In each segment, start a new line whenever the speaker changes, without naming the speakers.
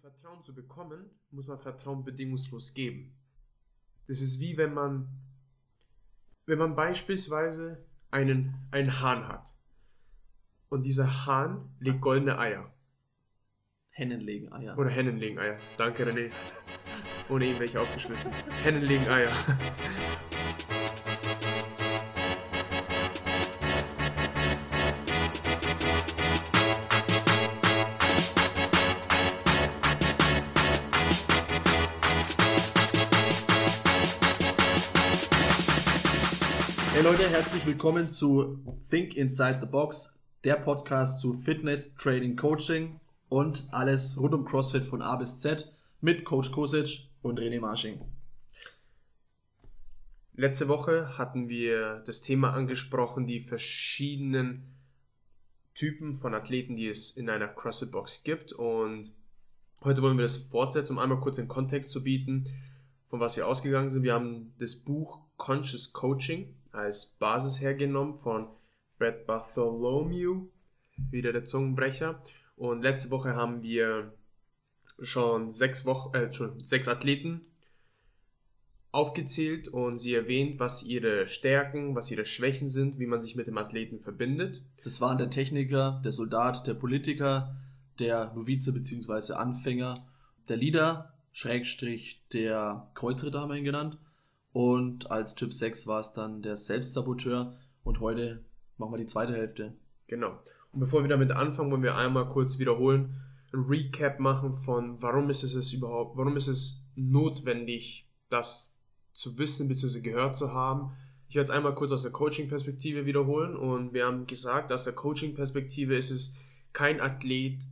Vertrauen zu bekommen, muss man Vertrauen bedingungslos geben. Das ist wie wenn man, wenn man beispielsweise einen, einen Hahn hat. Und dieser Hahn legt goldene Eier.
Hennen legen Eier.
Oder Hennen legen Eier. Danke, René. Ohne irgendwelche aufgeschmissen. Hennen legen Eier.
Leute, herzlich willkommen zu Think Inside the Box, der Podcast zu Fitness, Training, Coaching und alles rund um CrossFit von A bis Z mit Coach Kosic und René Marsching.
Letzte Woche hatten wir das Thema angesprochen, die verschiedenen Typen von Athleten, die es in einer CrossFit-Box gibt. Und heute wollen wir das fortsetzen, um einmal kurz den Kontext zu bieten, von was wir ausgegangen sind. Wir haben das Buch Conscious Coaching als Basis hergenommen von Brad Bartholomew, wieder der Zungenbrecher. Und letzte Woche haben wir schon sechs, Wochen, äh, schon sechs Athleten aufgezählt und sie erwähnt, was ihre Stärken, was ihre Schwächen sind, wie man sich mit dem Athleten verbindet.
Das waren der Techniker, der Soldat, der Politiker, der Novize bzw. Anfänger, der Leader, Schrägstrich, der Kreuzritter haben wir ihn genannt und als Typ 6 war es dann der Selbstsaboteur. Und heute machen wir die zweite Hälfte.
Genau. Und bevor wir damit anfangen, wollen wir einmal kurz wiederholen, ein Recap machen von, warum ist es überhaupt, warum ist es notwendig, das zu wissen bzw. gehört zu haben. Ich werde es einmal kurz aus der Coaching-Perspektive wiederholen und wir haben gesagt, aus der Coaching-Perspektive ist es, kein Athlet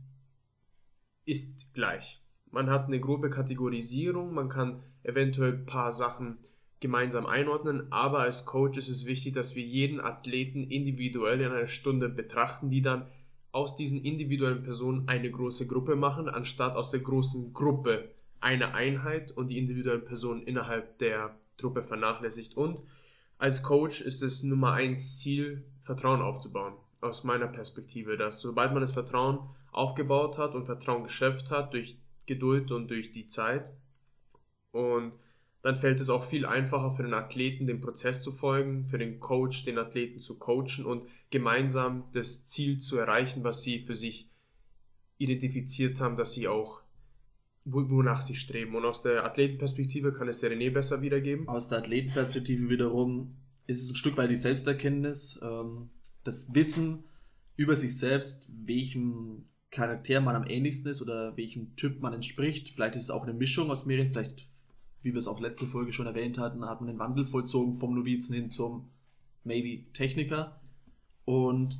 ist gleich. Man hat eine grobe Kategorisierung, man kann eventuell ein paar Sachen gemeinsam einordnen, aber als Coach ist es wichtig, dass wir jeden Athleten individuell in einer Stunde betrachten, die dann aus diesen individuellen Personen eine große Gruppe machen, anstatt aus der großen Gruppe eine Einheit und die individuellen Personen innerhalb der Truppe vernachlässigt. Und als Coach ist es Nummer eins Ziel, Vertrauen aufzubauen. Aus meiner Perspektive, dass sobald man das Vertrauen aufgebaut hat und Vertrauen geschöpft hat durch Geduld und durch die Zeit und dann fällt es auch viel einfacher für den Athleten, dem Prozess zu folgen, für den Coach, den Athleten zu coachen und gemeinsam das Ziel zu erreichen, was sie für sich identifiziert haben, dass sie auch, wonach sie streben. Und aus der Athletenperspektive kann es der René besser wiedergeben.
Aus der Athletenperspektive wiederum ist es ein Stück weit die Selbsterkenntnis, ähm, das Wissen über sich selbst, welchem Charakter man am ähnlichsten ist oder welchem Typ man entspricht. Vielleicht ist es auch eine Mischung aus mehreren, vielleicht wie wir es auch letzte Folge schon erwähnt hatten, hat man den Wandel vollzogen vom Novizen hin zum maybe Techniker. Und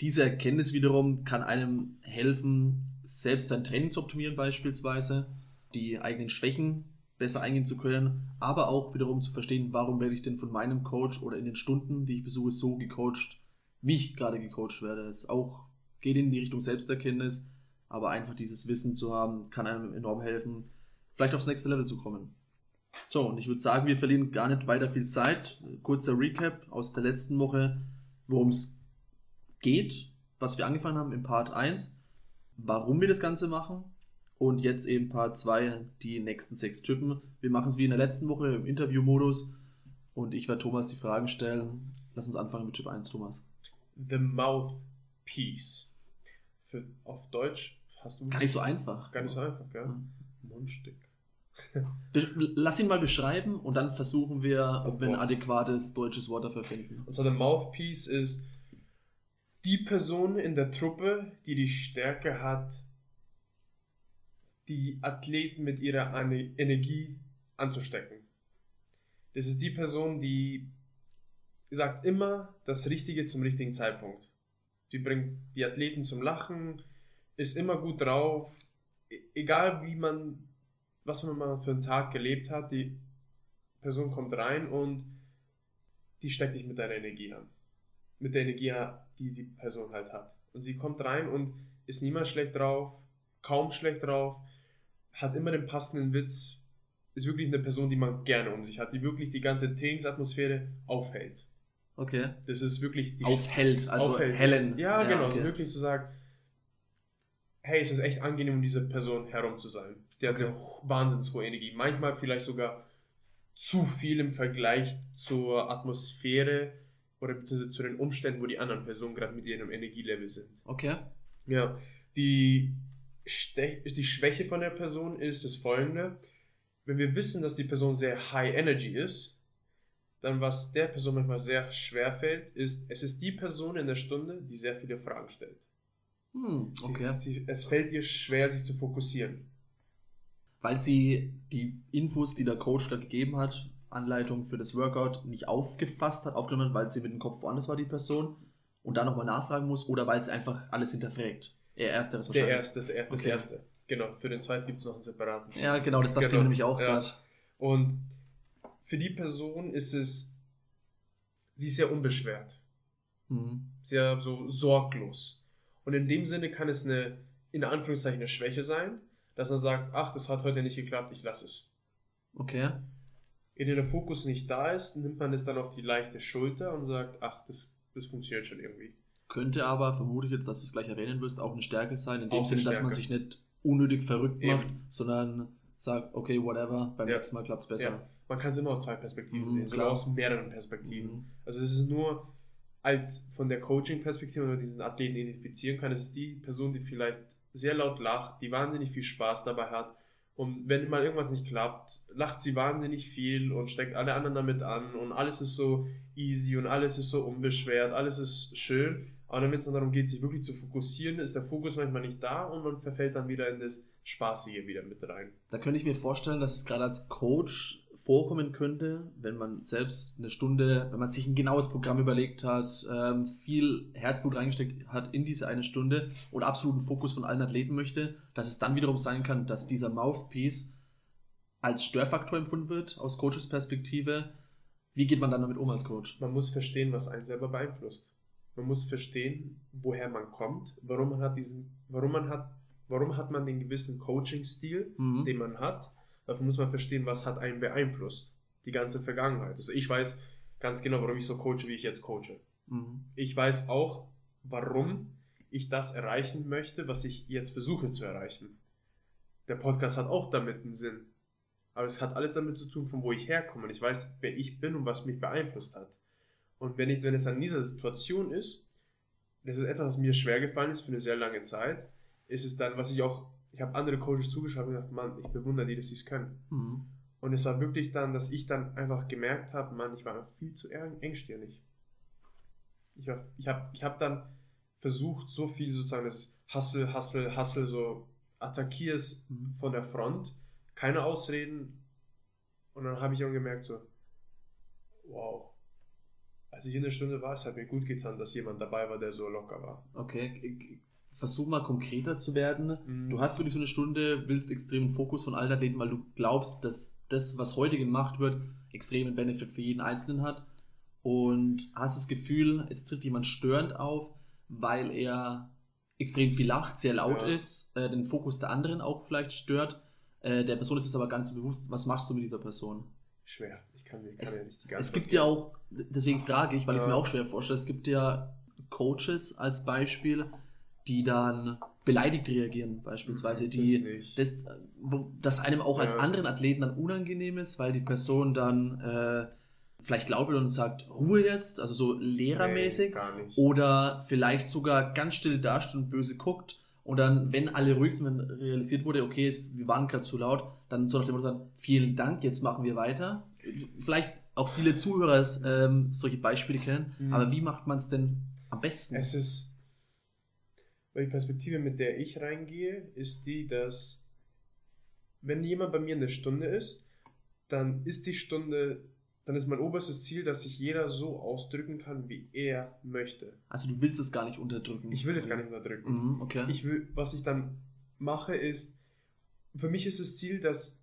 diese Erkenntnis wiederum kann einem helfen, selbst sein Training zu optimieren beispielsweise, die eigenen Schwächen besser eingehen zu können, aber auch wiederum zu verstehen, warum werde ich denn von meinem Coach oder in den Stunden, die ich besuche, so gecoacht, wie ich gerade gecoacht werde. Es auch geht in die Richtung Selbsterkenntnis, aber einfach dieses Wissen zu haben, kann einem enorm helfen, vielleicht aufs nächste Level zu kommen. So, und ich würde sagen, wir verlieren gar nicht weiter viel Zeit. Kurzer Recap aus der letzten Woche, worum es geht, was wir angefangen haben im Part 1, warum wir das Ganze machen und jetzt eben Part 2, die nächsten sechs Typen. Wir machen es wie in der letzten Woche im Interviewmodus und ich werde Thomas die Fragen stellen. Lass uns anfangen mit Typ 1, Thomas.
The Mouthpiece. Für, auf Deutsch hast du.
Gar nicht so einfach.
Gar nicht so einfach, gell? Mhm. Mundstück.
Lass ihn mal beschreiben und dann versuchen wir, ob wir ein adäquates deutsches Wort dafür finden.
Und zwar der Mouthpiece ist die Person in der Truppe, die die Stärke hat, die Athleten mit ihrer Energie anzustecken. Das ist die Person, die sagt immer das Richtige zum richtigen Zeitpunkt. Die bringt die Athleten zum Lachen, ist immer gut drauf, e-, egal wie man was man mal für einen Tag gelebt hat, die Person kommt rein und die steckt dich mit deiner Energie an. Mit der Energie, die die Person halt hat. Und sie kommt rein und ist niemals schlecht drauf, kaum schlecht drauf, hat immer den passenden Witz, ist wirklich eine Person, die man gerne um sich hat, die wirklich die ganze Trainingsatmosphäre aufhält.
Okay.
Das ist wirklich
die Aufhält, also
aufhält.
hellen.
Ja, ja genau. Okay. Also wirklich zu sagen, hey, es ist echt angenehm, um diese Person herum zu sein. Die hat eine wahnsinns hohe Energie. Manchmal vielleicht sogar zu viel im Vergleich zur Atmosphäre oder beziehungsweise zu den Umständen, wo die anderen Personen gerade mit ihrem Energielevel sind.
Okay.
Ja, die, Ste die Schwäche von der Person ist das folgende. Wenn wir wissen, dass die Person sehr high energy ist, dann was der Person manchmal sehr schwer fällt, ist, es ist die Person in der Stunde, die sehr viele Fragen stellt.
Hm,
Sie-
okay.
Sie, es fällt ihr schwer, sich zu fokussieren.
Weil sie die Infos, die der Coach da gegeben hat, Anleitung für das Workout, nicht aufgefasst hat, aufgenommen hat, weil sie mit dem Kopf woanders war, die Person, und dann nochmal nachfragen muss, oder weil sie einfach alles hinterfragt. Eher ersteres
Der
wahrscheinlich.
erste, das, er- das
Okay.
erste. Genau, für den zweiten gibt es noch einen separaten.
Ja, genau, das dachte ich
Genau,
mir nämlich auch
ja.
gerade.
Und für die Person ist es, sie ist sehr unbeschwert.
Mhm.
sehr so sorglos. Und in dem Sinne kann es eine, in Anführungszeichen, eine Schwäche sein, dass man sagt, ach, das hat heute nicht geklappt, ich lasse es.
Okay.
Dem der Fokus nicht da ist, nimmt man es dann auf die leichte Schulter und sagt, ach, das, das funktioniert schon irgendwie.
Könnte aber, vermute ich jetzt, dass du es gleich erwähnen wirst, auch eine Stärke sein, in dem Sinne, dass man sich nicht unnötig verrückt
Eben.
macht, sondern sagt, okay, whatever, beim
Ja.
nächsten Mal klappt es besser.
Ja, man kann es immer aus zwei Perspektiven
Mhm,
sehen, sogar
klar.
aus mehreren Perspektiven.
Mhm.
Also es ist nur als von der Coaching-Perspektive, wenn man diesen Athleten identifizieren kann, es ist die Person, die vielleicht sehr laut lacht, die wahnsinnig viel Spaß dabei hat. Und wenn mal irgendwas nicht klappt, lacht sie wahnsinnig viel und steckt alle anderen damit an und alles ist so easy und alles ist so unbeschwert, alles ist schön. Aber wenn es dann darum geht, sich wirklich zu fokussieren, ist der Fokus manchmal nicht da und man verfällt dann wieder in das Spaßige wieder mit rein.
Da könnte ich mir vorstellen, dass es gerade als Coach vorkommen könnte, wenn man selbst eine Stunde, wenn man sich ein genaues Programm überlegt hat, ähm, viel Herzblut reingesteckt hat in diese eine Stunde und absoluten Fokus von allen Athleten möchte, dass es dann wiederum sein kann, dass dieser Mouthpiece als Störfaktor empfunden wird, aus Coaches Perspektive. Wie geht man dann damit um als Coach?
Man muss verstehen, was einen selber beeinflusst. Man muss verstehen, woher man kommt, warum man hat diesen, warum man hat, warum hat man den gewissen Coaching-Stil,
Mhm.
den man hat. Dafür muss man verstehen, was hat einen beeinflusst. Die ganze Vergangenheit. Also ich weiß ganz genau, warum ich so coache, wie ich jetzt coache.
Mhm.
Ich weiß auch, warum ich das erreichen möchte, was ich jetzt versuche zu erreichen. Der Podcast hat auch damit einen Sinn. Aber es hat alles damit zu tun, von wo ich herkomme. Und ich weiß, wer ich bin und was mich beeinflusst hat. Und wenn, ich, wenn es an dieser Situation ist, das ist etwas, was mir schwer gefallen ist für eine sehr lange Zeit, ist es dann, was ich auch, ich habe andere Coaches zugeschaut und gesagt, Mann, ich bewundere die, dass sie es können.
Mhm.
Und es war wirklich dann, dass ich dann einfach gemerkt habe, Mann, ich war einfach viel zu eng- engstirnig. Ich habe ich hab, ich hab dann versucht, so viel sozusagen, das ist Hustle, Hustle, Hustle, so attackierst
Mhm.
von der Front, keine Ausreden. Und dann habe ich auch gemerkt, so, wow. Als ich in der Stunde war, es hat mir gut getan, dass jemand dabei war, der so locker war.
Okay, ich- versuch mal konkreter zu werden.
Mhm.
Du hast wirklich so eine Stunde, willst extremen Fokus von allen Athleten, weil du glaubst, dass das, was heute gemacht wird, extremen Benefit für jeden Einzelnen hat. Und hast das Gefühl, es tritt jemand störend auf, weil er extrem viel lacht, sehr laut
Ja.
ist, äh, den Fokus der anderen auch vielleicht stört. Äh, der Person ist es aber gar nicht so bewusst. Was machst du mit dieser Person?
Schwer. Ich kann, mir- kann
Es,
ja nicht die ganze
es gibt ja auch, deswegen frage ich, weil ich es
Ja.
mir auch schwer vorstelle, es gibt ja Coaches als Beispiel, die dann beleidigt reagieren, beispielsweise,
Mhm,
die
das
das, einem auch als
Ja.
anderen Athleten dann unangenehm ist, weil die Person dann äh, vielleicht laut wird und sagt, Ruhe jetzt, also so lehrermäßig,
Nee,
oder vielleicht sogar ganz still dasteht und böse guckt und dann, wenn alle ruhig sind, wenn realisiert wurde, okay, es, wir waren gerade zu laut, dann so nach dem Motto sagen, vielen Dank, jetzt machen wir weiter. Vielleicht auch viele Zuhörer ähm, solche Beispiele kennen,
Mhm.
aber wie macht man es denn am besten?
Es ist, weil die Perspektive, mit der ich reingehe, ist die, dass wenn jemand bei mir eine Stunde ist, dann ist die Stunde, dann ist mein oberstes Ziel, dass sich jeder so ausdrücken kann, wie er möchte.
also du willst es gar nicht unterdrücken.
Ich will es gar nicht unterdrücken.
Mhm, okay.
Ich will, was ich dann mache, ist, für mich ist das Ziel, dass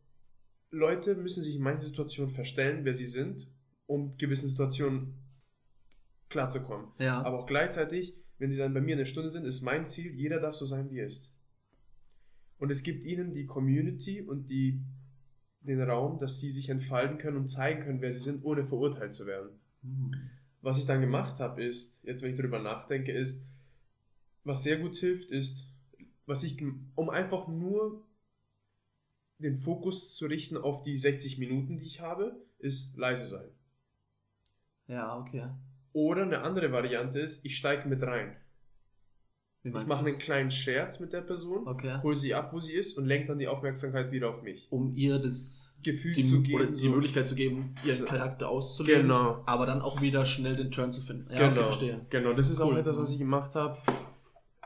Leute müssen sich in manchen Situationen verstellen, wer sie sind, um gewissen Situationen klarzukommen.
ja.
Aber auch gleichzeitig, wenn sie dann bei mir eine Stunde sind, ist mein Ziel, jeder darf so sein, wie er ist. Und es gibt ihnen die Community und die, den Raum, dass sie sich entfalten können und zeigen können, wer sie sind, ohne verurteilt zu werden.
Mhm.
Was ich dann gemacht habe, ist, jetzt wenn ich darüber nachdenke, ist, was sehr gut hilft, ist was ich, um einfach nur den Fokus zu richten auf die 60 Minuten, die ich habe, ist leise sein.
Ja, okay.
Oder eine andere Variante ist, ich steige mit rein. Ich mache einen kleinen Scherz mit der Person,
Okay.
hole sie ab, wo sie ist und lenke dann die Aufmerksamkeit wieder auf mich.
Um ihr das
Gefühl
die,
zu
oder
geben.
die
so.
Möglichkeit zu geben, ihren
So.
Charakter auszuleben.
Genau.
Aber dann auch wieder schnell den Turn zu finden. Ja,
genau,
okay, verstehe.
genau, das ist auch
Cool.
etwas, was ich gemacht habe.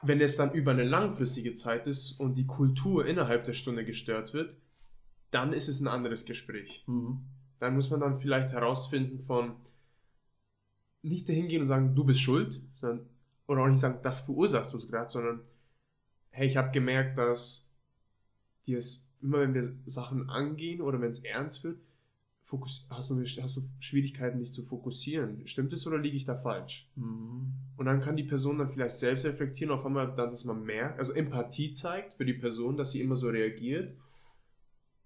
Wenn es dann über eine langfristige Zeit ist und die Kultur innerhalb der Stunde gestört wird, dann ist es ein anderes Gespräch.
Mhm.
Dann muss man dann vielleicht herausfinden von nicht dahin gehen und sagen, du bist schuld, sondern oder auch nicht sagen, das verursacht uns gerade, sondern hey, ich habe gemerkt, dass dir es immer, wenn wir Sachen angehen oder wenn es ernst wird, fokus, hast, du, hast du Schwierigkeiten, dich zu fokussieren. Stimmt es oder liege ich da falsch?
Mhm.
Und dann kann die Person dann vielleicht selbst reflektieren, auf einmal, dass man merkt, also Empathie zeigt für die Person, dass sie immer so reagiert.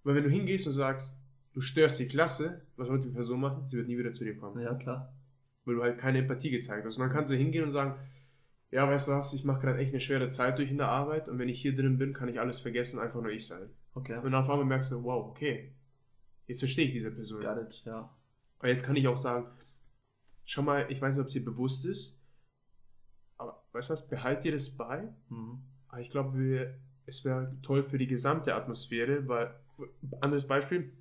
Weil wenn du hingehst und sagst, du störst die Klasse, was wird die Person machen? Sie wird nie wieder zu dir kommen.
Ja, klar.
Weil du halt keine Empathie gezeigt hast. Und dann kannst du hingehen und sagen, ja, weißt du was, ich mache gerade echt eine schwere Zeit durch in der Arbeit und wenn ich hier drin bin, kann ich alles vergessen, einfach nur ich sein.
Okay.
Und dann auf einmal merkst du, wow, okay, jetzt verstehe ich diese Person.
Got it, ja.
Aber jetzt kann ich auch sagen, schau mal, ich weiß nicht, ob sie bewusst ist, aber weißt du was, behalt dir das bei.
Mhm.
Aber ich glaube, es wäre toll für die gesamte Atmosphäre, weil, anderes Beispiel,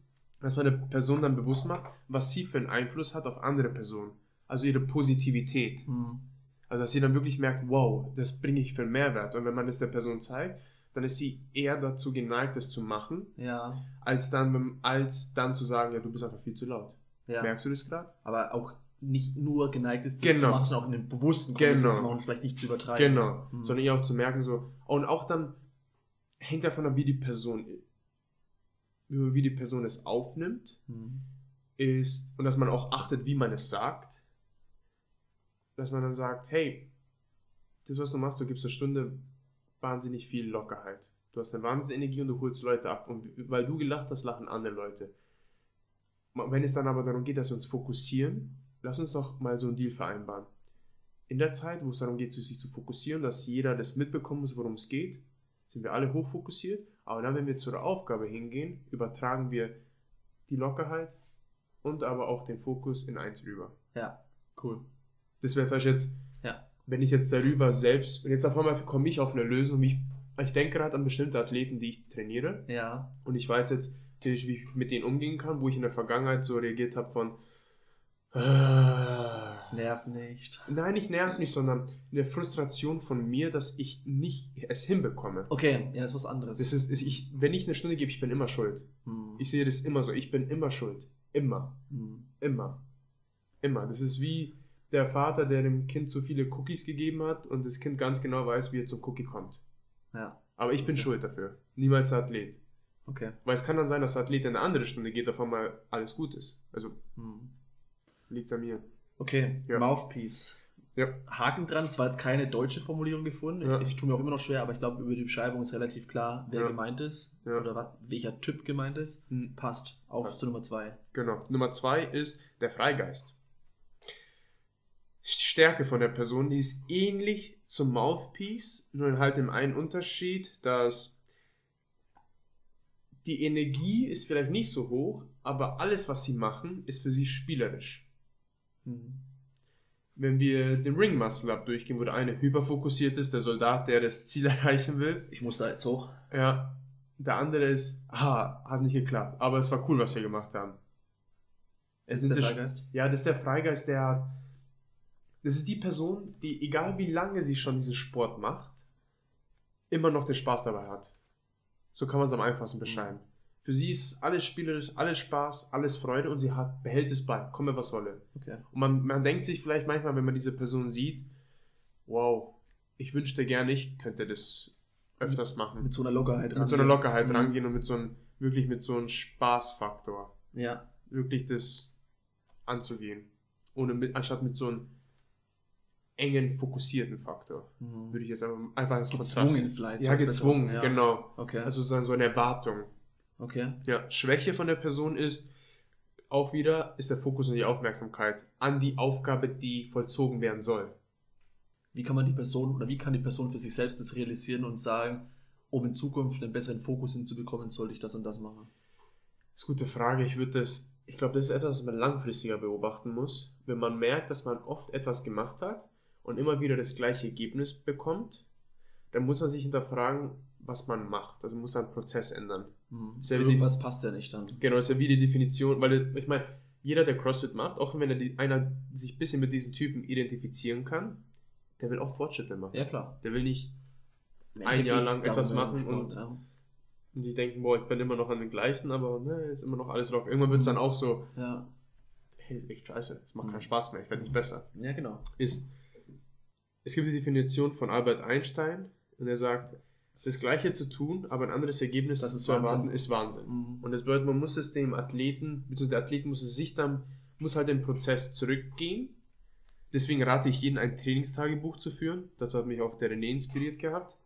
dass man eine Person dann bewusst macht, was sie für einen Einfluss hat auf andere Personen. Also ihre Positivität.
Mhm.
Also dass sie dann wirklich merkt, wow, das bringe ich für einen Mehrwert. Und wenn man das der Person zeigt, dann ist sie eher dazu geneigt, das zu machen,
Ja.
als dann, als dann zu sagen, ja, du bist einfach viel zu laut.
ja.
Merkst du das gerade?
Aber auch nicht nur geneigt ist, das
Genau.
zu machen, sondern auch in den bewussten
Genau.
Kontext zu machen und vielleicht nicht zu übertreiben.
Genau.
Mhm.
Sondern ihr auch zu merken, so, und auch dann hängt davon ab, wie die Person, wie die Person es aufnimmt,
Mhm.
ist, und dass man auch achtet, wie man es sagt, dass man dann sagt, hey, das, was du machst, du gibst eine Stunde wahnsinnig viel Lockerheit. Du hast eine Wahnsinnsenergie und du holst Leute ab. Und weil du gelacht hast, lachen andere Leute. Wenn es dann aber darum geht, dass wir uns fokussieren, lass uns doch mal so einen Deal vereinbaren. In der Zeit, wo es darum geht, sich zu fokussieren, dass jeder das mitbekommen muss, worum es geht, sind wir alle hochfokussiert. Aber dann, wenn wir zu der Aufgabe hingehen, übertragen wir die Lockerheit und aber auch den Fokus in eins rüber.
Ja, cool.
Das wäre zum Beispiel jetzt,
Ja.
wenn ich jetzt darüber selbst, und jetzt auf einmal komme ich auf eine Lösung, ich, ich denke gerade an bestimmte Athleten, die ich trainiere,
Ja.
und ich weiß jetzt, wie ich wie ich mit denen umgehen kann, wo ich in der Vergangenheit so reagiert habe von, äh,
Nerv nicht.
nein, nicht nervt nicht, sondern eine Frustration von mir, dass ich nicht es hinbekomme.
Okay, ja, ist was anderes.
Das ist, ich, wenn ich eine Stunde gebe, ich bin immer schuld.
Mhm.
Ich sehe das immer so, ich bin immer schuld. Immer.
Mhm.
Immer. Immer. Das ist wie der Vater, der dem Kind zu viele Cookies gegeben hat und das Kind ganz genau weiß, wie er zum Cookie kommt.
Ja,
Aber ich bin
Okay.
schuld dafür. Niemals der Athlet.
okay.
Weil es kann dann sein, dass der Athlet in eine andere Stunde geht, auf einmal alles gut ist. Also liegt es an mir.
Okay,
Ja.
Mouthpiece.
Ja.
Haken dran, zwar jetzt keine deutsche Formulierung gefunden.
Ja.
Ich tue mir auch immer noch schwer, aber ich glaube, über die Beschreibung ist relativ klar, wer
Ja.
gemeint ist oder wa- welcher Typ gemeint ist.
Hm.
Passt. Auch zu Nummer zwei.
Genau. Nummer zwei ist der Freigeist. Stärke von der Person, die ist ähnlich zum Mouthpiece, nur halt im einen Unterschied, dass die Energie ist vielleicht nicht so hoch, aber alles, was sie machen, ist für sie spielerisch.
Mhm.
Wenn wir den Ring Muscle Up durchgehen, wo der eine hyperfokussiert ist, der Soldat, der das Ziel erreichen will,
Ich muss da jetzt hoch.
ja, der andere ist, ah, hat nicht geklappt, aber es war cool, was wir gemacht haben. Es
Ist der
das-
Freigeist?
Ja, das ist der Freigeist, der hat. Das ist die Person, die, egal wie lange sie schon diesen Sport macht, immer noch den Spaß dabei hat. So kann man es am einfachsten beschreiben. Für sie ist alles spielerisch, alles Spaß, alles Freude und sie hat, behält es bei, komme was wolle.
Okay.
Und man, man denkt sich vielleicht manchmal, wenn man diese Person sieht, wow, ich wünschte gerne, ich könnte das öfters machen.
Mit so einer Lockerheit
Mit so einer
rangehen.
Lockerheit
Mhm.
rangehen und mit so einem, wirklich mit so einem Spaßfaktor
Ja.
wirklich das anzugehen. Ohne mit, anstatt mit so einem engen, fokussierten Faktor.
Mhm.
Würde ich jetzt einfach, einfach als
Gezwungen
Kontrast-
vielleicht.
Ja, gezwungen,
besser. Ja.
genau.
Okay.
Also sozusagen so eine Erwartung.
okay.
Ja, Schwäche von der Person ist auch wieder, ist der Fokus und die Aufmerksamkeit an die Aufgabe, die vollzogen werden soll.
Wie kann man die Person oder wie kann die Person für sich selbst das realisieren und sagen, um in Zukunft einen besseren Fokus hinzubekommen, sollte ich das und das machen?
Das ist eine gute Frage. Ich würde das, ich glaube, das ist etwas, was man langfristiger beobachten muss. Wenn man merkt, dass man oft etwas gemacht hat und immer wieder das gleiche Ergebnis bekommt, dann muss man sich hinterfragen, was man macht. Also muss man einen Prozess ändern.
Mhm.
Ja
Irgendwas passt ja nicht dann.
Genau, ist ja wie die Definition, weil ich meine, jeder, der CrossFit macht, auch wenn er die, einer sich ein bisschen mit diesen Typen identifizieren kann, der will auch Fortschritte machen.
Ja, klar.
Der will nicht Ein Jahr lang etwas machen
Sport,
und-
ja.
und sich denken, boah, ich bin immer noch an den gleichen, aber ne, ist immer noch alles drauf. Irgendwann wird es dann auch so,
Ja.
hey, ist echt scheiße, es macht
Mhm.
keinen Spaß mehr, ich werde nicht besser.
ja, genau.
Ist, es gibt die Definition von Albert Einstein und er sagt, das Gleiche zu tun, aber ein anderes Ergebnis zu erwarten,
Wahnsinn.
ist Wahnsinn.
Mhm.
Und das bedeutet, man muss es dem Athleten, beziehungsweise der Athlet muss es sich dann, muss halt den Prozess zurückgehen. Deswegen rate ich jeden, ein Trainingstagebuch zu führen. Dazu hat mich auch der René inspiriert gehabt.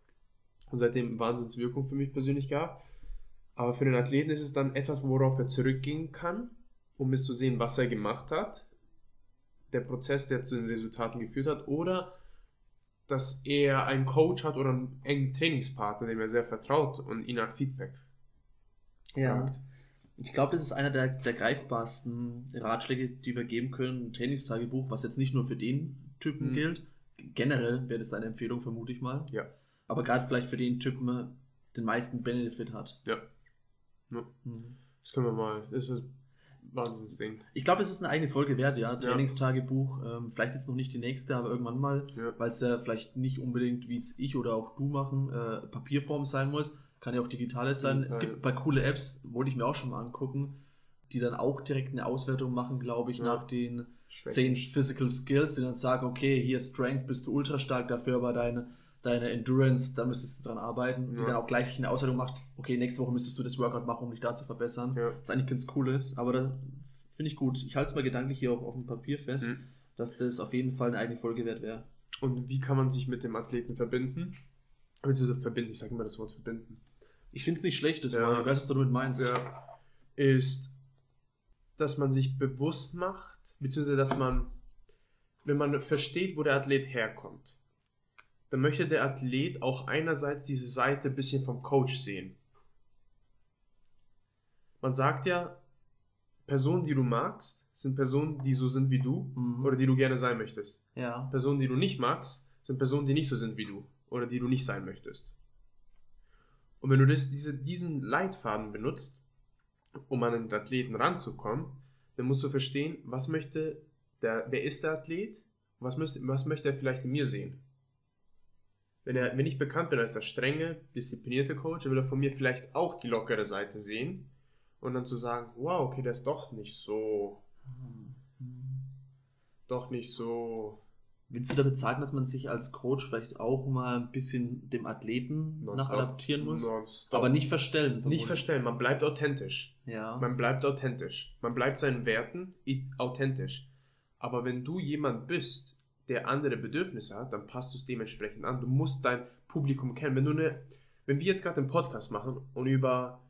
Und seitdem Wahnsinnswirkung für mich persönlich gehabt. Aber für den Athleten ist es dann etwas, worauf er zurückgehen kann, um es zu sehen, was er gemacht hat. Der Prozess, der zu den Resultaten geführt hat. Oder dass er einen Coach hat oder einen engen Trainingspartner, dem er sehr vertraut und ihn nach Feedback
Ja.
fragt.
Ich glaube, das ist einer der, der greifbarsten Ratschläge, die wir geben können. Ein Trainingstagebuch, was jetzt nicht nur für den Typen
Mhm.
gilt. Generell wäre das eine Empfehlung, vermute ich mal.
Ja.
Aber gerade vielleicht für den Typen den meisten Benefit hat.
Ja. Ja.
Mhm.
Das können wir mal. Das ist Wahnsinnsding.
Ich glaube, es ist eine eigene Folge wert, ja. Trainingstagebuch. Ähm, vielleicht jetzt noch nicht die nächste, aber irgendwann mal.
Ja.
Weil es ja vielleicht nicht unbedingt, wie es ich oder auch du machen, äh, Papierform sein muss. Kann ja auch digitales sein. Es
Digital.
gibt ein paar coole Apps, wollte ich mir auch schon mal angucken, die dann auch direkt eine Auswertung machen, glaube ich,
Ja.
nach den
Schwächen.
10 Physical Skills, die dann sagen, okay, hier Strength bist du ultra stark, dafür aber deine, deine Endurance, da müsstest du dran arbeiten. Die
Ja.
dann auch gleich eine Auswertung macht, okay, nächste Woche müsstest du das Workout machen, um dich da zu verbessern.
Ja.
Was eigentlich ganz cool ist, aber da finde ich gut. Ich halte es mal gedanklich hier auch auf dem Papier fest,
Mhm.
dass das auf jeden Fall eine eigene Folge wert wäre.
Und wie kann man sich mit dem Athleten verbinden? Beziehungsweise verbinden, ich sage immer das Wort verbinden.
Ich finde es nicht schlecht, das
Ja.
mal. Ich weiß, was du damit meinst.
Ja. Ist, dass man sich bewusst macht, beziehungsweise dass man, wenn man versteht, wo der Athlet herkommt, dann möchte der Athlet auch einerseits diese Seite ein bisschen vom Coach sehen. Man sagt ja, Personen, die du magst, sind Personen, die so sind wie du
Mhm.
oder die du gerne sein möchtest.
ja.
Personen, die du nicht magst, sind Personen, die nicht so sind wie du oder die du nicht sein möchtest. Und wenn du das, diese, diesen Leitfaden benutzt, um an den Athleten ranzukommen, dann musst du verstehen, was möchte der, wer ist der Athlet, was, müsste, was möchte er vielleicht in mir sehen. Wenn, er, wenn ich bekannt bin als der strenge, disziplinierte Coach, dann will er von mir vielleicht auch die lockere Seite sehen und dann zu sagen, wow, okay, der ist doch nicht so, doch nicht so
Willst du damit sagen, dass man sich als Coach vielleicht auch mal ein bisschen dem Athleten nach
Nonstop.
adaptieren muss? Aber nicht verstellen.
Nicht
vermutlich.
verstellen, man bleibt authentisch.
Ja.
Man bleibt authentisch. Man bleibt seinen Werten authentisch. Aber wenn du jemand bist, der andere Bedürfnisse hat, dann passt du es dementsprechend an. Du musst dein Publikum kennen. Wenn du eine, wenn wir jetzt gerade einen Podcast machen und über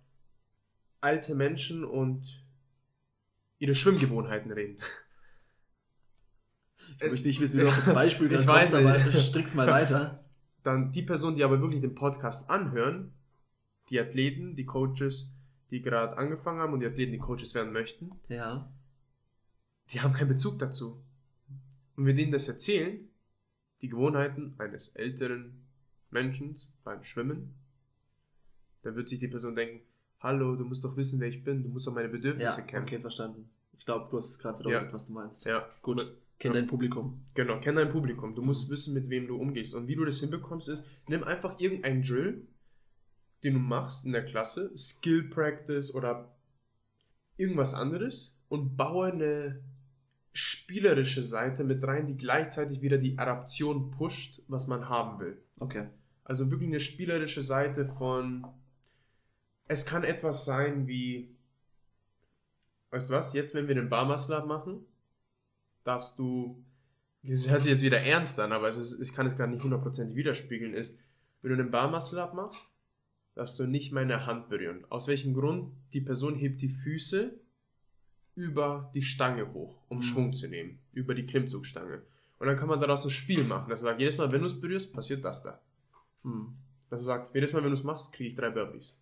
alte Menschen und ihre Schwimmgewohnheiten reden.
Ich möchte nicht wissen, wie du auf das Beispiel
Ich
gerade
weiß
kommst, aber strick's mal weiter.
dann die Personen, die aber wirklich den Podcast anhören, die Athleten, die Coaches, die gerade angefangen haben und die Athleten, die Coaches werden möchten,
Ja.
die haben keinen Bezug dazu. Und wir denen das erzählen, die Gewohnheiten eines älteren Menschen beim Schwimmen, dann wird sich die Person denken, hallo, du musst doch wissen, wer ich bin, du musst doch meine
Ja,
Bedürfnisse kennen.
okay, verstanden. Ich glaube, du hast es gerade verdeutlicht,
Ja.
was du meinst.
Ja,
Gut. Kenn
Ja.
dein Publikum.
Genau, kenn dein Publikum. Du musst wissen, mit wem du umgehst. Und wie du das hinbekommst, ist, nimm einfach irgendeinen Drill, den du machst in der Klasse, Skill Practice oder irgendwas anderes und baue eine spielerische Seite mit rein, die gleichzeitig wieder die Adaption pusht, was man haben will.
Okay.
Also wirklich eine spielerische Seite von. Es kann etwas sein wie. Weißt du was? Jetzt, wenn wir den Bar Muscle Up machen, darfst du. Das hört sich jetzt wieder ernst an, aber es ist, ich kann es gerade nicht hundertprozentig widerspiegeln. Ist, wenn du den Bar Muscle Up machst, darfst du nicht meine Hand berühren. Aus welchem Grund? Die Person hebt die Füße über die Stange hoch, um
Mhm.
Schwung zu nehmen. Über die Klimmzugstange. Und dann kann man daraus ein Spiel machen. Das sagt, jedes Mal, wenn du es berührst, passiert das da.
Hm.
Das Dass er sagt, jedes Mal, wenn du es machst, kriege ich drei Burpees.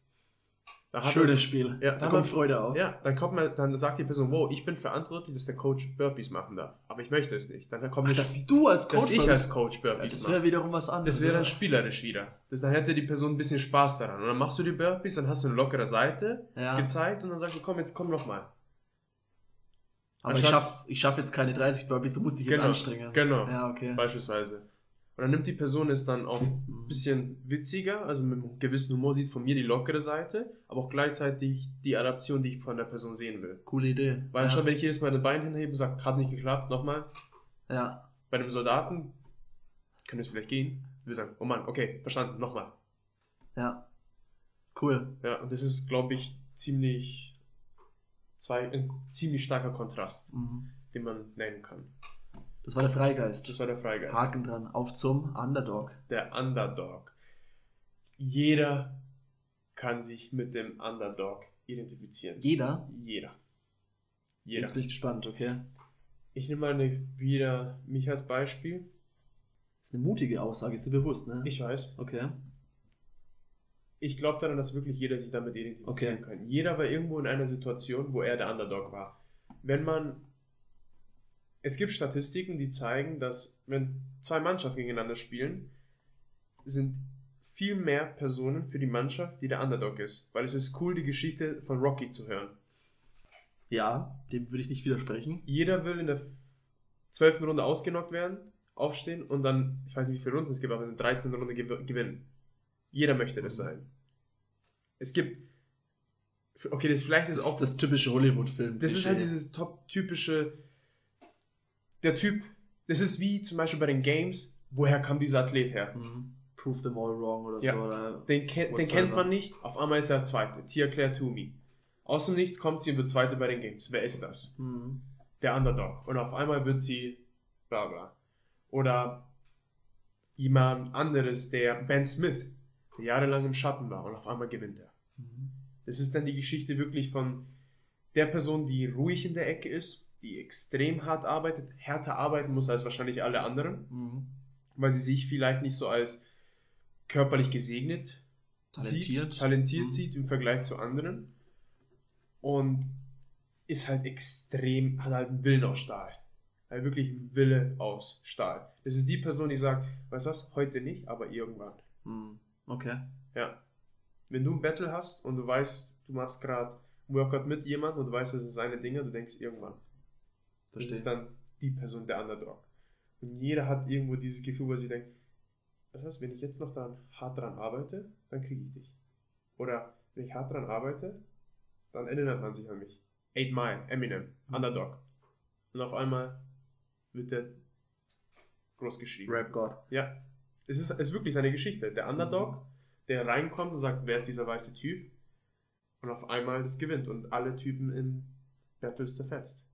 Da hat
Schönes
er,
Spiel.
Ja,
da kommt
hat-
Freude auf.
ja, dann kommt man, dann sagt die Person, wow, ich bin verantwortlich, dass der Coach Burpees machen darf. Aber ich möchte es nicht. Dann kommt
Ach, dass du als Coach
dass ich als Coach
Ja,
Burpees
das
mache.
wäre wiederum was anderes.
Das wäre dann spielerisch wieder. Das, dann hätte die Person ein bisschen Spaß daran. Und dann machst du die Burpees, dann hast du eine lockere Seite
Ja.
gezeigt und dann sagst du, komm, jetzt komm nochmal.
Aber ich schaffe ich schaff jetzt keine 30 Burpees, du musst dich jetzt
Genau,
anstrengen.
genau.
Ja, okay.
Beispielsweise. Und dann nimmt die Person es dann auch ein bisschen witziger, also mit einem gewissen Humor sieht von mir die lockere Seite, aber auch gleichzeitig die Adaption, die ich von der Person sehen will.
Coole Idee.
Weil
ja.
schon, wenn ich jedes Mal das Bein hinhebe und sage, hat nicht geklappt, nochmal,
ja.
bei einem Soldaten könnte es vielleicht gehen. Wir sagen, oh Mann, okay, verstanden, nochmal.
Ja. Cool.
Ja, und das ist, glaube ich, ziemlich, zwei, ein ziemlich starker Kontrast,
Mhm.
den man nennen kann.
Das war der Freigeist.
Das war der Freigeist.
Haken dran. Auf zum Underdog.
Der Underdog. Jeder kann sich mit dem Underdog identifizieren.
Jeder.
Jeder. Jeder.
Jetzt bin ich gespannt, okay.
Ich nehme mal eine, wieder mich als Beispiel.
Das ist eine mutige Aussage, ist dir bewusst, ne?
Ich weiß.
Okay.
Ich glaube daran, dass wirklich jeder sich damit identifizieren kann. Jeder war irgendwo in einer Situation, wo er der Underdog war. Wenn man. Es gibt Statistiken, die zeigen, dass wenn zwei Mannschaften gegeneinander spielen, sind viel mehr Personen für die Mannschaft, die der Underdog ist. Weil es ist cool, die Geschichte von Rocky zu hören.
Ja, dem würde ich nicht widersprechen.
Jeder will in der zwölften Runde ausgenockt werden, aufstehen und dann, ich weiß nicht, wie viele Runden es gibt, aber in der 13. Runde gew- gewinnen. Jeder möchte das sein. Es gibt. Okay, das vielleicht ist
Das
auch
ist das typische Hollywood-Film.
Das ist halt dieses top typische. Der Typ. Das ist wie zum Beispiel bei den Games. Woher kam dieser Athlet her?
Mhm. Prove them all wrong oder
Ja.
so. Oder
Den, ken den kennt man nicht. Auf einmal ist er der Zweite. Tia Claire Toomey. Aus dem Nichts kommt sie und wird Zweite bei den Games. Wer ist das?
Mhm.
Der Underdog. Und auf einmal wird sie. Bla bla. Oder jemand anderes, der Ben Smith, der jahrelang im Schatten war und auf einmal gewinnt er.
Mhm.
Das ist dann die Geschichte wirklich von der Person, die ruhig in der Ecke ist, die extrem hart arbeitet, härter arbeiten muss als wahrscheinlich alle anderen,
Mhm.
weil sie sich vielleicht nicht so als körperlich gesegnet
Talentiert.
sieht, talentiert
Mhm.
sieht im Vergleich zu anderen und ist halt extrem, hat halt einen Willen aus Stahl. Halt wirklich einen Wille aus Stahl. Das ist die Person, die sagt, weißt du was, heute nicht, aber irgendwann.
Mhm. Okay.
Ja. Wenn du ein Battle hast und du weißt, du machst gerade Workout mit jemandem und du weißt, das sind seine Dinge, du denkst irgendwann. Das
Verstehe.
ist dann die Person der Underdog. Und jeder hat irgendwo dieses Gefühl, wo sie denkt, das heißt, wenn ich jetzt noch daran, hart dran arbeite, dann kriege ich dich. Oder wenn ich hart dran arbeite, dann erinnert man sich an mich. Eight Mile, Eminem, Underdog. Und auf einmal wird der groß geschrieben.
Rap God.
Ja. Es ist, es ist wirklich seine Geschichte. Der Underdog, der reinkommt und sagt, wer ist dieser weiße Typ? Und auf einmal das gewinnt und alle Typen in Battles zerfetzt.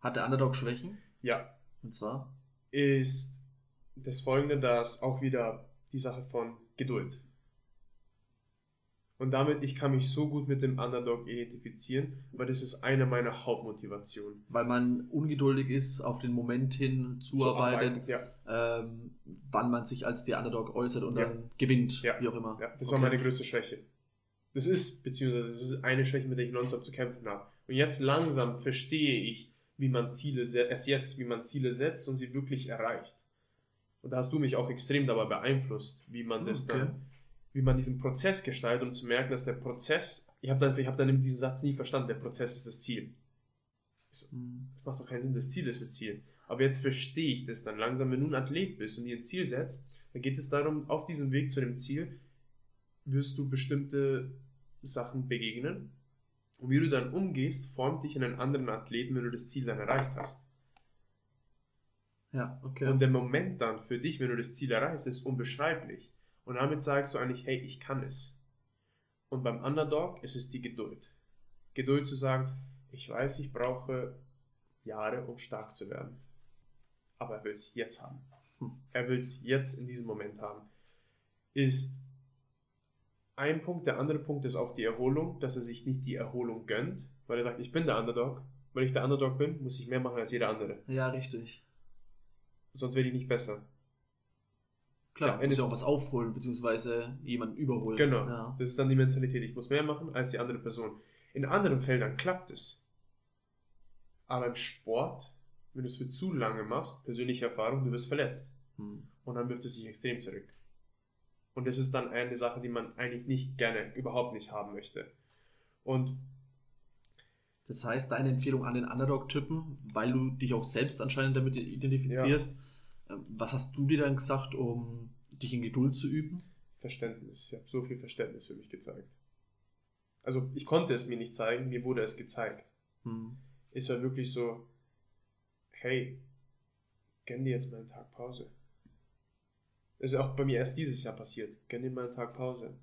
Hat der Underdog Schwächen?
Ja.
Und zwar?
Ist das folgende, dass auch wieder die Sache von Geduld. Und damit, ich kann mich so gut mit dem Underdog identifizieren, weil das ist eine meiner Hauptmotivationen.
Weil man ungeduldig ist, auf den Moment hin zuarbeitet,
Ja,
ähm, wann man sich als der Underdog äußert und
Ja.
dann gewinnt,
Ja.
wie auch immer.
das war
Okay.
meine größte Schwäche. Das ist, beziehungsweise, das ist eine Schwäche, mit der ich nonstop zu kämpfen habe. Und jetzt langsam verstehe ich, wie man Ziele, erst jetzt, wie man Ziele setzt und sie wirklich erreicht. Und da hast du mich auch extrem dabei beeinflusst, wie man das
Okay.
dann, wie man diesen Prozess gestaltet, um zu merken, dass der Prozess, ich habe dann, ich habe dann diesen Satz nie verstanden, der Prozess ist das Ziel.
Mhm.
Das macht doch keinen Sinn, das Ziel ist das Ziel. Aber jetzt verstehe ich das dann langsam, wenn du ein Athlet bist und dir ein Ziel setzt, dann geht es darum, auf diesem Weg zu dem Ziel wirst du bestimmte Sachen begegnen. Und wie du dann umgehst, formt dich in einen anderen Athleten, wenn du das Ziel dann erreicht hast.
Ja, okay.
Und der Moment dann für dich, wenn du das Ziel erreichst, ist unbeschreiblich. Und damit sagst du eigentlich, hey, ich kann es. Und beim Underdog ist es die Geduld. Geduld zu sagen, ich weiß, ich brauche Jahre, um stark zu werden. Aber er will es jetzt haben.
Hm.
Er will es jetzt in diesem Moment haben. Ist ein Punkt. Der andere Punkt ist auch die Erholung, dass er sich nicht die Erholung gönnt, weil er sagt, ich bin der Underdog. Weil ich der Underdog bin, muss ich mehr machen als jeder andere.
ja, richtig.
Sonst werde ich nicht besser.
Klar,
Ja,
ja, muss ja
es-
auch was aufholen, beziehungsweise jemanden überholen.
Genau.
Ja.
Das ist dann die Mentalität. Ich muss mehr machen als die andere Person. In anderen Feldern klappt es. Aber im Sport, wenn du es für zu lange machst, persönliche Erfahrung, du wirst verletzt.
Hm.
Und dann wirft es sich extrem zurück. Und das ist dann eine Sache, die man eigentlich nicht gerne, überhaupt nicht haben möchte. Und
Das heißt, deine Empfehlung an den Underdog-Typen, weil du dich auch selbst anscheinend damit identifizierst, ähm, was hast du dir dann gesagt, um dich in Geduld zu üben?
Verständnis. Ich habe so viel Verständnis für mich gezeigt. Also ich konnte es mir nicht zeigen, mir wurde es gezeigt.
Hm.
Es war wirklich so, hey, gönn dir jetzt mal einen Tag Pause. Das ist auch bei mir erst dieses Jahr passiert. Gönn dir mal einen Tag Pause.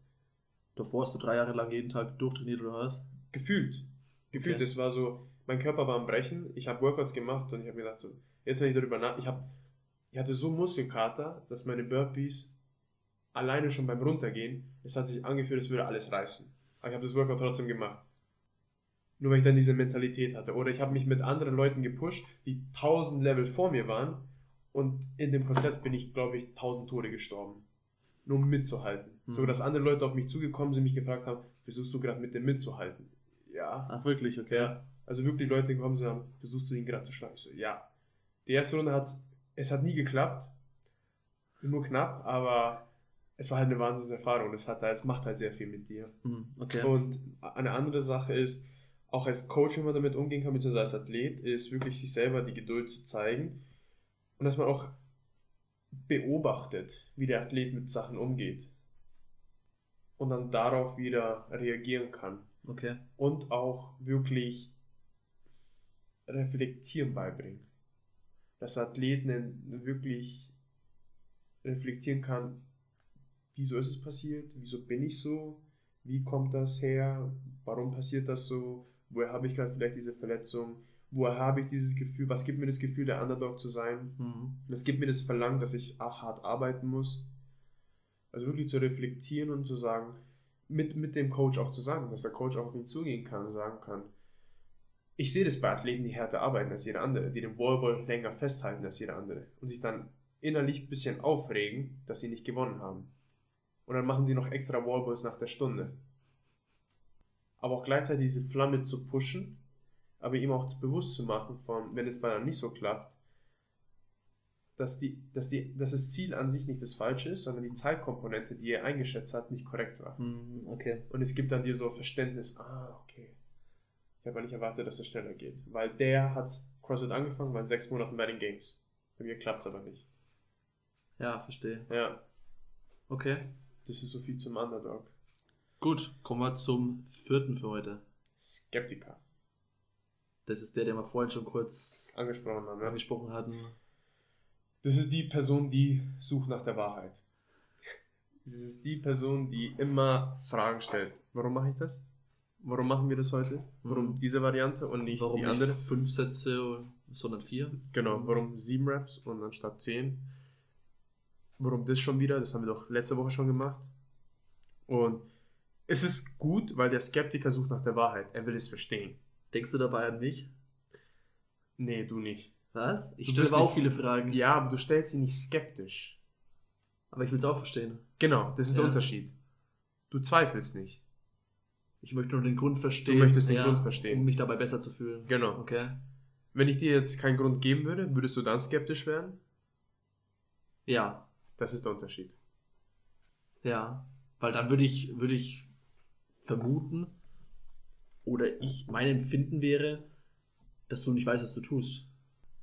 Davor hast du drei Jahre lang jeden Tag durchtrainiert oder was?
Gefühlt. Gefühlt,
Okay.
es war so, mein Körper war am Brechen, ich habe Workouts gemacht und ich habe mir gedacht, so, jetzt wenn ich darüber nach, ich habe, ich hatte so Muskelkater, dass meine Burpees alleine schon beim Runtergehen, es hat sich angefühlt, es würde alles reißen. Aber ich habe das Workout trotzdem gemacht. Nur weil ich dann diese Mentalität hatte. Oder ich habe mich mit anderen Leuten gepusht, die 1000 Level vor mir waren und in dem Prozess bin ich, glaube ich, 1000 Tode gestorben. Nur um mitzuhalten.
Mhm.
So, dass andere Leute auf mich zugekommen sind, mich gefragt haben, versuchst du gerade mit dem mitzuhalten? Ja.
Ach, wirklich, okay.
Ja. Also wirklich Leute gekommen sind, haben, versuchst du ihn gerade zu schlagen? Ich so, ja. Die erste Runde hat es hat nie geklappt. Nur knapp, aber es war halt eine Wahnsinnserfahrung. Das hat, es macht halt sehr viel mit dir.
Hm, okay.
Und eine andere Sache ist, auch als Coach, wenn man damit umgehen kann, beziehungsweise als Athlet, ist wirklich sich selber die Geduld zu zeigen und dass man auch beobachtet, wie der Athlet mit Sachen umgeht und dann darauf wieder reagieren kann
okay.
und auch wirklich reflektieren beibringen. Dass der Athlet einen- wirklich reflektieren kann, wieso ist es passiert, wieso bin ich so, wie kommt das her, warum passiert das so, woher habe ich gerade vielleicht diese Verletzung, woher habe ich dieses Gefühl, was gibt mir das Gefühl, der Underdog zu sein,
Hm.
das gibt mir das Verlangen, dass ich hart arbeiten muss. Also wirklich zu reflektieren und zu sagen, mit, mit dem Coach auch zu sagen, dass der Coach auch auf ihn zugehen kann und sagen kann, ich sehe das bei Athleten, die härter arbeiten als jeder andere, die den Wallball länger festhalten als jeder andere und sich dann innerlich ein bisschen aufregen, dass sie nicht gewonnen haben. Und dann machen sie noch extra Wallballs nach der Stunde. Aber auch gleichzeitig diese Flamme zu pushen, aber ihm auch bewusst zu machen, von, wenn es bei einem nicht so klappt, dass, die, dass, die, dass das Ziel an sich nicht das Falsche ist, sondern die Zeitkomponente, die er eingeschätzt hat, nicht korrekt war.
Hm, okay.
Und es gibt dann dir so Verständnis, ah, okay. Ich habe nicht erwartet, dass es schneller geht. Weil der hat CrossFit angefangen, war in sechs Monaten bei den Games. Bei mir klappt es aber nicht.
Ja, verstehe.
Ja,
Okay.
das ist so viel zum Underdog.
Gut, kommen wir zum vierten für heute.
Skeptiker.
Das ist der, den wir vorhin schon kurz
Angesprochen haben. Ja?
angesprochen hatten.
Das ist die Person, die sucht nach der Wahrheit. Das ist die Person, die immer Fragen stellt. Warum mache ich das? Warum machen wir das heute? Warum
Mhm.
diese Variante und nicht
Warum
die
nicht
andere?
fünf Sätze, sondern vier?
Genau, warum sieben Raps und anstatt zehn? Warum das schon wieder? Das haben wir doch letzte Woche schon gemacht. Und es ist gut, weil der Skeptiker sucht nach der Wahrheit. Er will es verstehen.
Denkst du dabei an mich?
Nee, du nicht.
Was? Ich stelle auch
nicht-
viele Fragen.
Ja, aber du stellst sie nicht skeptisch.
Aber ich will es auch verstehen.
Genau, das ist
Ja.
der Unterschied. Du zweifelst nicht.
Ich möchte nur den Grund verstehen.
möchtest den Grund verstehen.
Um mich dabei besser zu fühlen.
Genau.
Okay.
Wenn ich dir jetzt keinen Grund geben würde, würdest du dann skeptisch werden?
Ja.
Das ist der Unterschied.
Ja. Weil dann würde ich, würde ich vermuten, oder ich, mein Empfinden wäre, dass du nicht weißt, was du tust.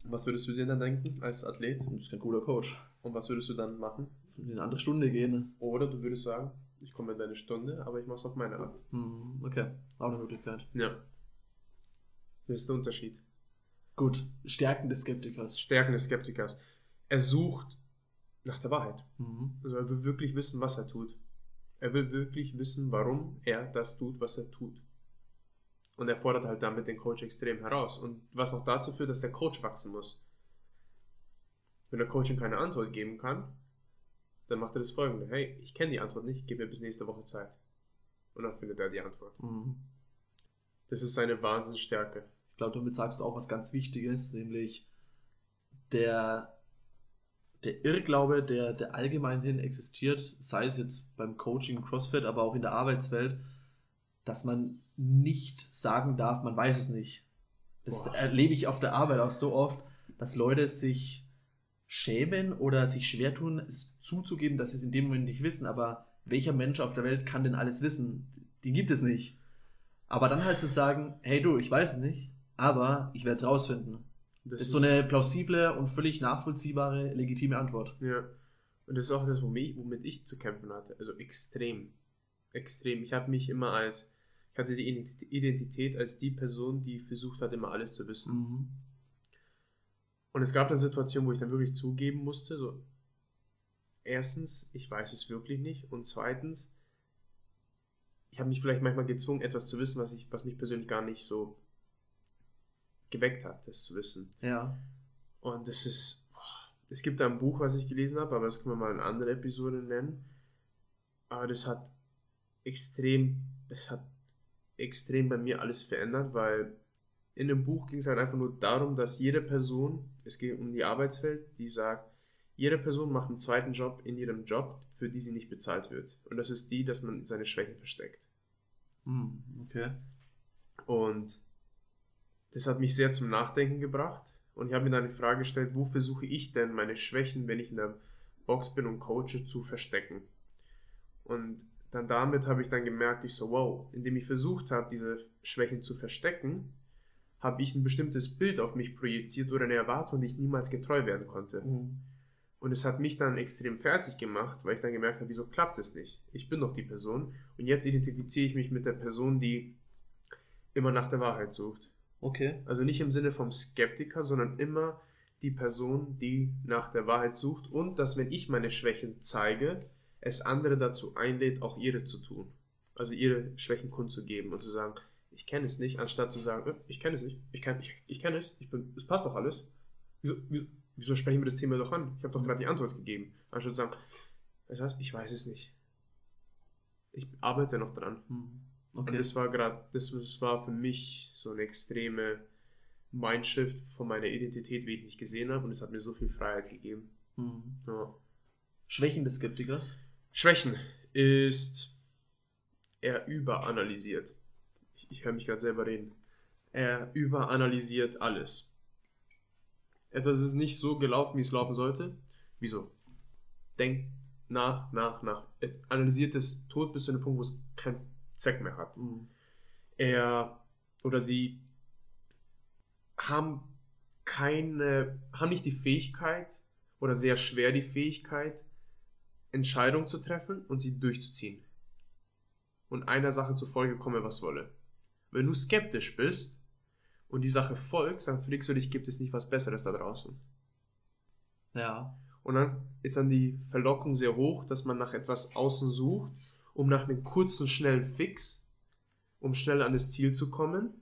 Was würdest du dir dann denken als Athlet?
Du bist kein guter Coach.
Und was würdest du dann machen?
In eine andere Stunde gehen.
Oder du würdest sagen, ich komme in deine Stunde, aber ich mache es auf meine Art.
Hm, okay. Auch eine Möglichkeit.
Ja. Das ist der Unterschied.
Gut. Stärken des Skeptikers.
Stärken des Skeptikers. Er sucht nach der Wahrheit.
Mhm.
Also er will wirklich wissen, was er tut. Er will wirklich wissen, warum er das tut, was er tut. Und er fordert halt damit den Coach extrem heraus. Und was auch dazu führt, dass der Coach wachsen muss. Wenn der Coach ihm keine Antwort geben kann, dann macht er das folgende. Hey, ich kenne die Antwort nicht, gib mir bis nächste Woche Zeit. Und dann findet er die Antwort.
Mhm.
Das ist seine Wahnsinnsstärke.
Ich glaube, damit sagst du auch was ganz Wichtiges, nämlich der, der Irrglaube, der, der allgemein hin existiert, sei es jetzt beim Coaching, CrossFit, aber auch in der Arbeitswelt, dass man nicht sagen darf, man weiß es nicht. Das
Boah.
erlebe ich auf der Arbeit auch so oft, dass Leute sich schämen oder sich schwer tun, es zuzugeben, dass sie es in dem Moment nicht wissen. Aber welcher Mensch auf der Welt kann denn alles wissen? Die gibt es nicht. Aber dann halt zu sagen, hey du, ich weiß es nicht, aber ich werde es rausfinden.
Das
ist so eine plausible und völlig nachvollziehbare, legitime Antwort.
Ja. Und das ist auch das, womit ich, zu kämpfen hatte. Also extrem. Extrem. Ich habe mich immer als, ich hatte die Ident- Identität als die Person, die versucht hat, immer alles zu wissen.
Mhm.
Und es gab eine Situation, wo ich dann wirklich zugeben musste, so, erstens, ich weiß es wirklich nicht. Und zweitens, ich habe mich vielleicht manchmal gezwungen, etwas zu wissen, was, ich, was mich persönlich gar nicht so geweckt hat, das zu wissen.
Ja.
Und das ist, es gibt da ein Buch, was ich gelesen habe, aber das können wir mal in eine andere Episode nennen. Aber das hat extrem, das hat extrem bei mir alles verändert, weil in dem Buch ging es halt einfach nur darum, dass jede Person, es geht um die Arbeitswelt, die sagt, jede Person macht einen zweiten Job in ihrem Job, für die sie nicht bezahlt wird. Und das ist die, dass man seine Schwächen versteckt.
Hm, okay.
Und das hat mich sehr zum Nachdenken gebracht. Und ich habe mir dann die Frage gestellt, wo versuche ich denn meine Schwächen, wenn ich in der Box bin und coache, zu verstecken? Und dann damit habe ich dann gemerkt, ich so, wow, indem ich versucht habe, diese Schwächen zu verstecken, habe ich ein bestimmtes Bild auf mich projiziert oder eine Erwartung, die ich niemals getreu werden konnte.
Mhm.
Und es hat mich dann extrem fertig gemacht, weil ich dann gemerkt habe, wieso klappt es nicht? Ich bin doch die Person. Und jetzt identifiziere ich mich mit der Person, die immer nach der Wahrheit sucht.
Okay.
Also nicht im Sinne vom Skeptiker, sondern immer die Person, die nach der Wahrheit sucht und dass, wenn ich meine Schwächen zeige, es andere dazu einlädt, auch ihre zu tun. Also ihre Schwächen kundzugeben und zu sagen, ich kenne es nicht, anstatt zu sagen, äh, ich kenne es nicht, ich kenne ich, ich kenn es, ich bin, es passt doch alles. Wieso, wieso, sprechen wir das Thema doch an? Ich habe doch gerade die Antwort gegeben. Anstatt zu sagen, das heißt, ich weiß es nicht. Ich arbeite noch dran.
Hm.
Und
Okay.
das war gerade, das, das war für mich so eine extreme Mindshift von meiner Identität, wie ich mich gesehen habe, und es hat mir so viel Freiheit gegeben.
Hm.
Ja.
Schwächen des Skeptikers.
Schwächen ist er überanalysiert. Ich, ich höre mich gerade selber reden. Er überanalysiert alles. Etwas ist nicht so gelaufen, wie es laufen sollte. Wieso? Denkt nach, nach, nach. Er analysiert es tot bis zu einem Punkt, wo es keinen Zweck mehr hat.
Hm.
er oder sie haben keine, haben nicht die Fähigkeit oder sehr schwer die Fähigkeit, Entscheidungen zu treffen und sie durchzuziehen. Und einer Sache zur Folge komme, was wolle. Wenn du skeptisch bist und die Sache folgst, dann fragst du dich, gibt es nicht was Besseres da draußen?
Ja.
Und dann ist dann die Verlockung sehr hoch, dass man nach etwas außen sucht, um nach einem kurzen, schnellen Fix, um schnell an das Ziel zu kommen,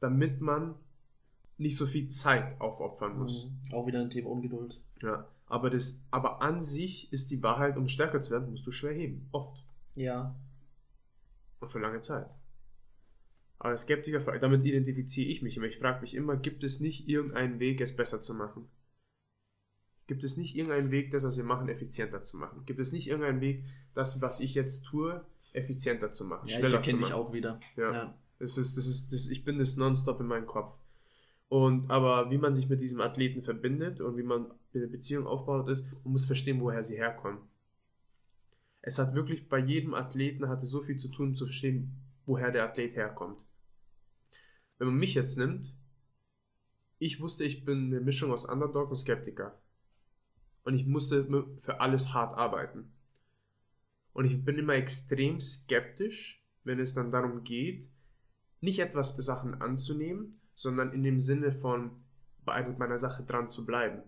damit man nicht so viel Zeit aufopfern muss.
Hm. Auch wieder ein Thema Ungeduld.
Ja. Aber, das, aber an sich ist die Wahrheit, um stärker zu werden, musst du schwer heben. Oft.
Ja.
Und für lange Zeit. Aber Skeptiker, damit identifiziere ich mich immer. Ich frage mich immer, gibt es nicht irgendeinen Weg, es besser zu machen? Gibt es nicht irgendeinen Weg, das, was wir machen, effizienter zu machen? Gibt es nicht irgendeinen Weg, das, was ich jetzt tue, effizienter zu machen,
Ja, ich
schneller zu
erkenne dich
machen?
auch wieder.
Ja. Das ist, das ist, das, ich bin das nonstop in meinem Kopf. Und aber wie man sich mit diesem Athleten verbindet und wie man eine Beziehung aufbaut, ist, man muss verstehen, woher sie herkommen. Es hat wirklich bei jedem Athleten hatte so viel zu tun, zu verstehen, woher der Athlet herkommt. Wenn man mich jetzt nimmt, ich wusste, ich bin eine Mischung aus Underdog und Skeptiker. Und ich musste für alles hart arbeiten. Und ich bin immer extrem skeptisch, wenn es dann darum geht, nicht etwas Sachen anzunehmen, sondern in dem Sinne von bei meiner Sache dran zu bleiben.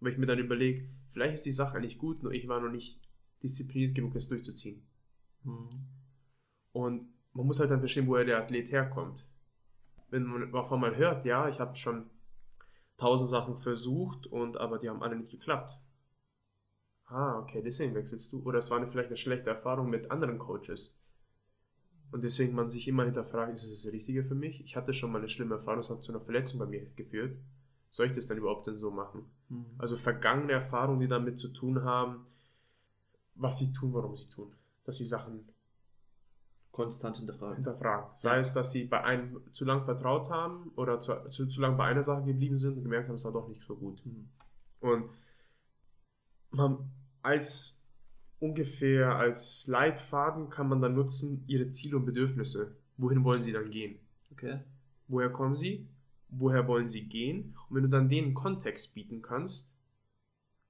Weil ich mir dann überlege, vielleicht ist die Sache eigentlich gut, nur ich war noch nicht diszipliniert genug, es durchzuziehen.
Hm.
Und man muss halt dann verstehen, woher der Athlet herkommt. Wenn man auf einmal hört, ja, ich habe schon tausend Sachen versucht und aber die haben alle nicht geklappt. Ah, okay, deswegen wechselst du. Oder es war eine, vielleicht eine schlechte Erfahrung mit anderen Coaches. Und deswegen man sich immer hinterfragt, ist es das Richtige für mich? Ich hatte schon mal eine schlimme Erfahrung, das hat zu einer Verletzung bei mir geführt. soll ich das denn überhaupt denn so machen?
Mhm.
Also vergangene Erfahrungen, die damit zu tun haben, was sie tun, warum sie tun. Dass sie Sachen
Konstant hinterfragen.
hinterfragen. Sei es, dass sie bei einem zu lang vertraut haben oder zu, zu, zu lang bei einer Sache geblieben sind und gemerkt haben, es war doch nicht so gut.
Mhm.
Und man, als ungefähr als Leitfaden kann man dann nutzen, ihre Ziele und Bedürfnisse. Wohin wollen sie dann gehen?
Okay.
Woher kommen sie? Woher wollen sie gehen? Und wenn du dann denen Kontext bieten kannst,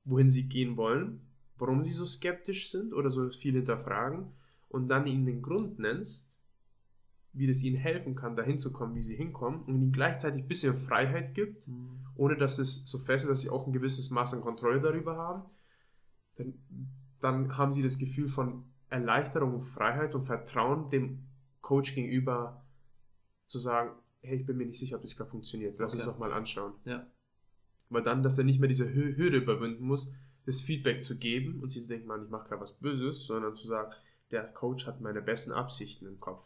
wohin sie gehen wollen, warum sie so skeptisch sind oder so viel hinterfragen und dann ihnen den Grund nennst, wie das ihnen helfen kann, dahin zu kommen, wie sie hinkommen und ihnen gleichzeitig ein bisschen Freiheit gibt,
Mhm.
ohne dass es so fest ist, dass sie auch ein gewisses Maß an Kontrolle darüber haben, dann, dann haben sie das Gefühl von Erleichterung und Freiheit und Vertrauen dem Coach gegenüber zu sagen, hey, ich bin mir nicht sicher, ob das gerade funktioniert. Lass uns
Okay.
doch mal anschauen.
Ja.
Weil dann, dass er nicht mehr diese Hü Hürde überwinden muss, das Feedback zu geben und sie zu denken, Mann, ich mache gerade was Böses, sondern zu sagen, der Coach hat meine besten Absichten im Kopf.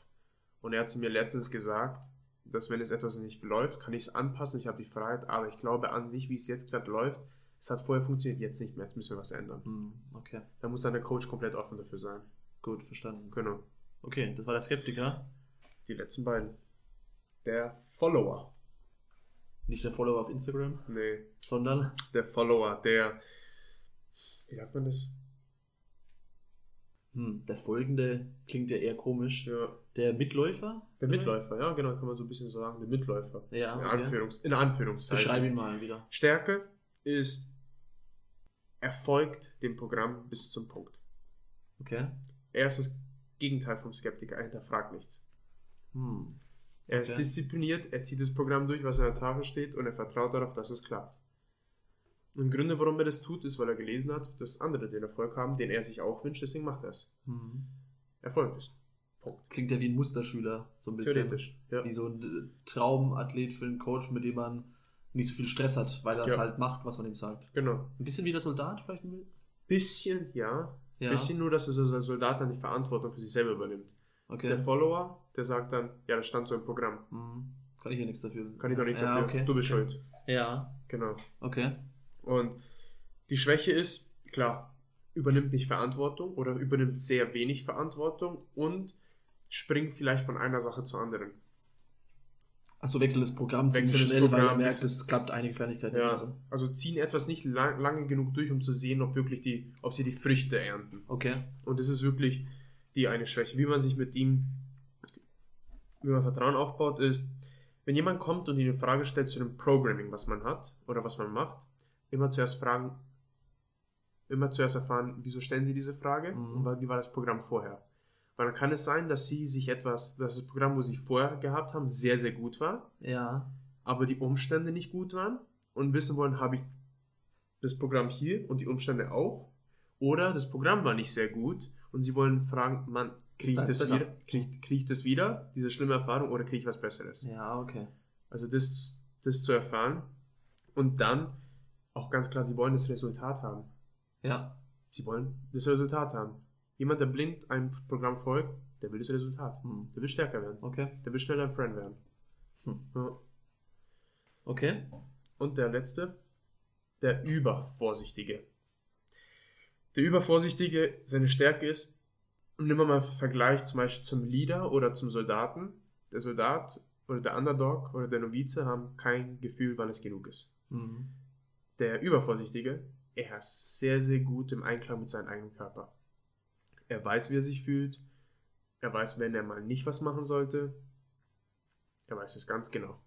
Und er hat zu mir letztens gesagt, dass wenn es etwas nicht läuft, kann ich es anpassen, ich habe die Freiheit, aber ich glaube an sich, wie es jetzt gerade läuft, es hat vorher funktioniert, jetzt nicht mehr, jetzt müssen wir was ändern.
Mhm. Okay.
Da muss dann der Coach komplett offen dafür sein.
Gut, verstanden.
Genau.
Okay, das war der Skeptiker.
Die letzten beiden. Der Follower.
Nicht der Follower auf Instagram,
Nee,
sondern
der Follower, der, wie sagt man das?
Hm, der folgende klingt ja eher komisch.
Ja,
Der Mitläufer?
der Mitläufer, ja, genau, kann man so ein bisschen so sagen, der Mitläufer.
Ja,
In,
okay.
Anführungs in Anführungszeichen.
Beschreib ihn mal wieder.
Stärke ist erfolgt dem Programm bis zum Punkt.
Okay.
Er ist das Gegenteil vom Skeptiker, er hinterfragt nichts.
Hm.
Er ist
Okay.
diszipliniert, er zieht das Programm durch, was an der Tafel steht und er vertraut darauf, dass es klappt. Und Gründe, warum er das tut, ist, weil er gelesen hat, dass andere den Erfolg haben, den er sich auch wünscht, deswegen macht er es.
Hm.
Erfolg ist. Punkt.
Klingt ja wie ein Musterschüler, so ein bisschen.
Theoretisch. Ja.
Wie so ein äh, Traumathlet für einen Coach, mit dem man nicht so viel Stress hat, weil er es
Ja.
halt macht, was man ihm sagt.
Genau.
Ein bisschen wie der Soldat vielleicht ein bisschen?
Ja.
Ja.
Bisschen nur, dass er so Soldat dann die Verantwortung für sich selber übernimmt.
Okay.
Der Follower, der sagt dann, ja, das stand so im Programm.
Hm. Kann ich ja nichts dafür.
Kann ich doch nichts
ja,
dafür.
Okay.
Du bist schuld.
Ja,
Genau.
okay.
Und die Schwäche ist, klar, übernimmt nicht Verantwortung oder übernimmt sehr wenig Verantwortung und springt vielleicht von einer Sache zur anderen.
Achso, wechselt das Programm ziemlich
Wechselt das
schnell, weil er
Programm,
merkt, es klappt einige Kleinigkeiten. nicht.
Ja,
Also.
also ziehen etwas nicht lang, lange genug durch, um zu sehen, ob wirklich die, ob sie die Früchte ernten.
Okay.
Und das ist wirklich die eine Schwäche. Wie man sich mit ihm, wie man Vertrauen aufbaut, ist, wenn jemand kommt und ihnen eine Frage stellt zu dem Programming, was man hat oder was man macht, immer zuerst fragen, immer zuerst erfahren, wieso stellen sie diese Frage
Mhm.
und wie war das Programm vorher. Weil dann kann es sein, dass sie sich etwas, dass das Programm, wo sie vorher gehabt haben, sehr, sehr gut war,
Ja.
aber die Umstände nicht gut waren und wissen wollen, habe ich das Programm hier und die Umstände auch? Oder das Programm war nicht sehr gut und sie wollen fragen, man, kriege ich,
da
das
besser?
wieder, krieg, krieg ich das wieder, diese schlimme Erfahrung, oder kriege ich was Besseres?
Ja, okay.
Also das, das zu erfahren und dann auch ganz klar, sie wollen das Resultat haben.
Ja.
Sie wollen das Resultat haben. Jemand, der blind einem Programm folgt, der will das Resultat.
Hm.
Der will stärker werden.
Okay.
Der will schneller ein Friend werden.
Hm.
Ja.
Okay.
Und der letzte, der Übervorsichtige. Der Übervorsichtige, seine Stärke ist, nimm mal einen Vergleich zum Beispiel zum Leader oder zum Soldaten. Der Soldat oder der Underdog oder der Novize haben kein Gefühl, wann es genug ist.
Mhm.
Der Übervorsichtige, er ist sehr, sehr gut im Einklang mit seinem eigenen Körper. Er weiß, wie er sich fühlt. Er weiß, wenn er mal nicht was machen sollte. Er weiß es ganz genau.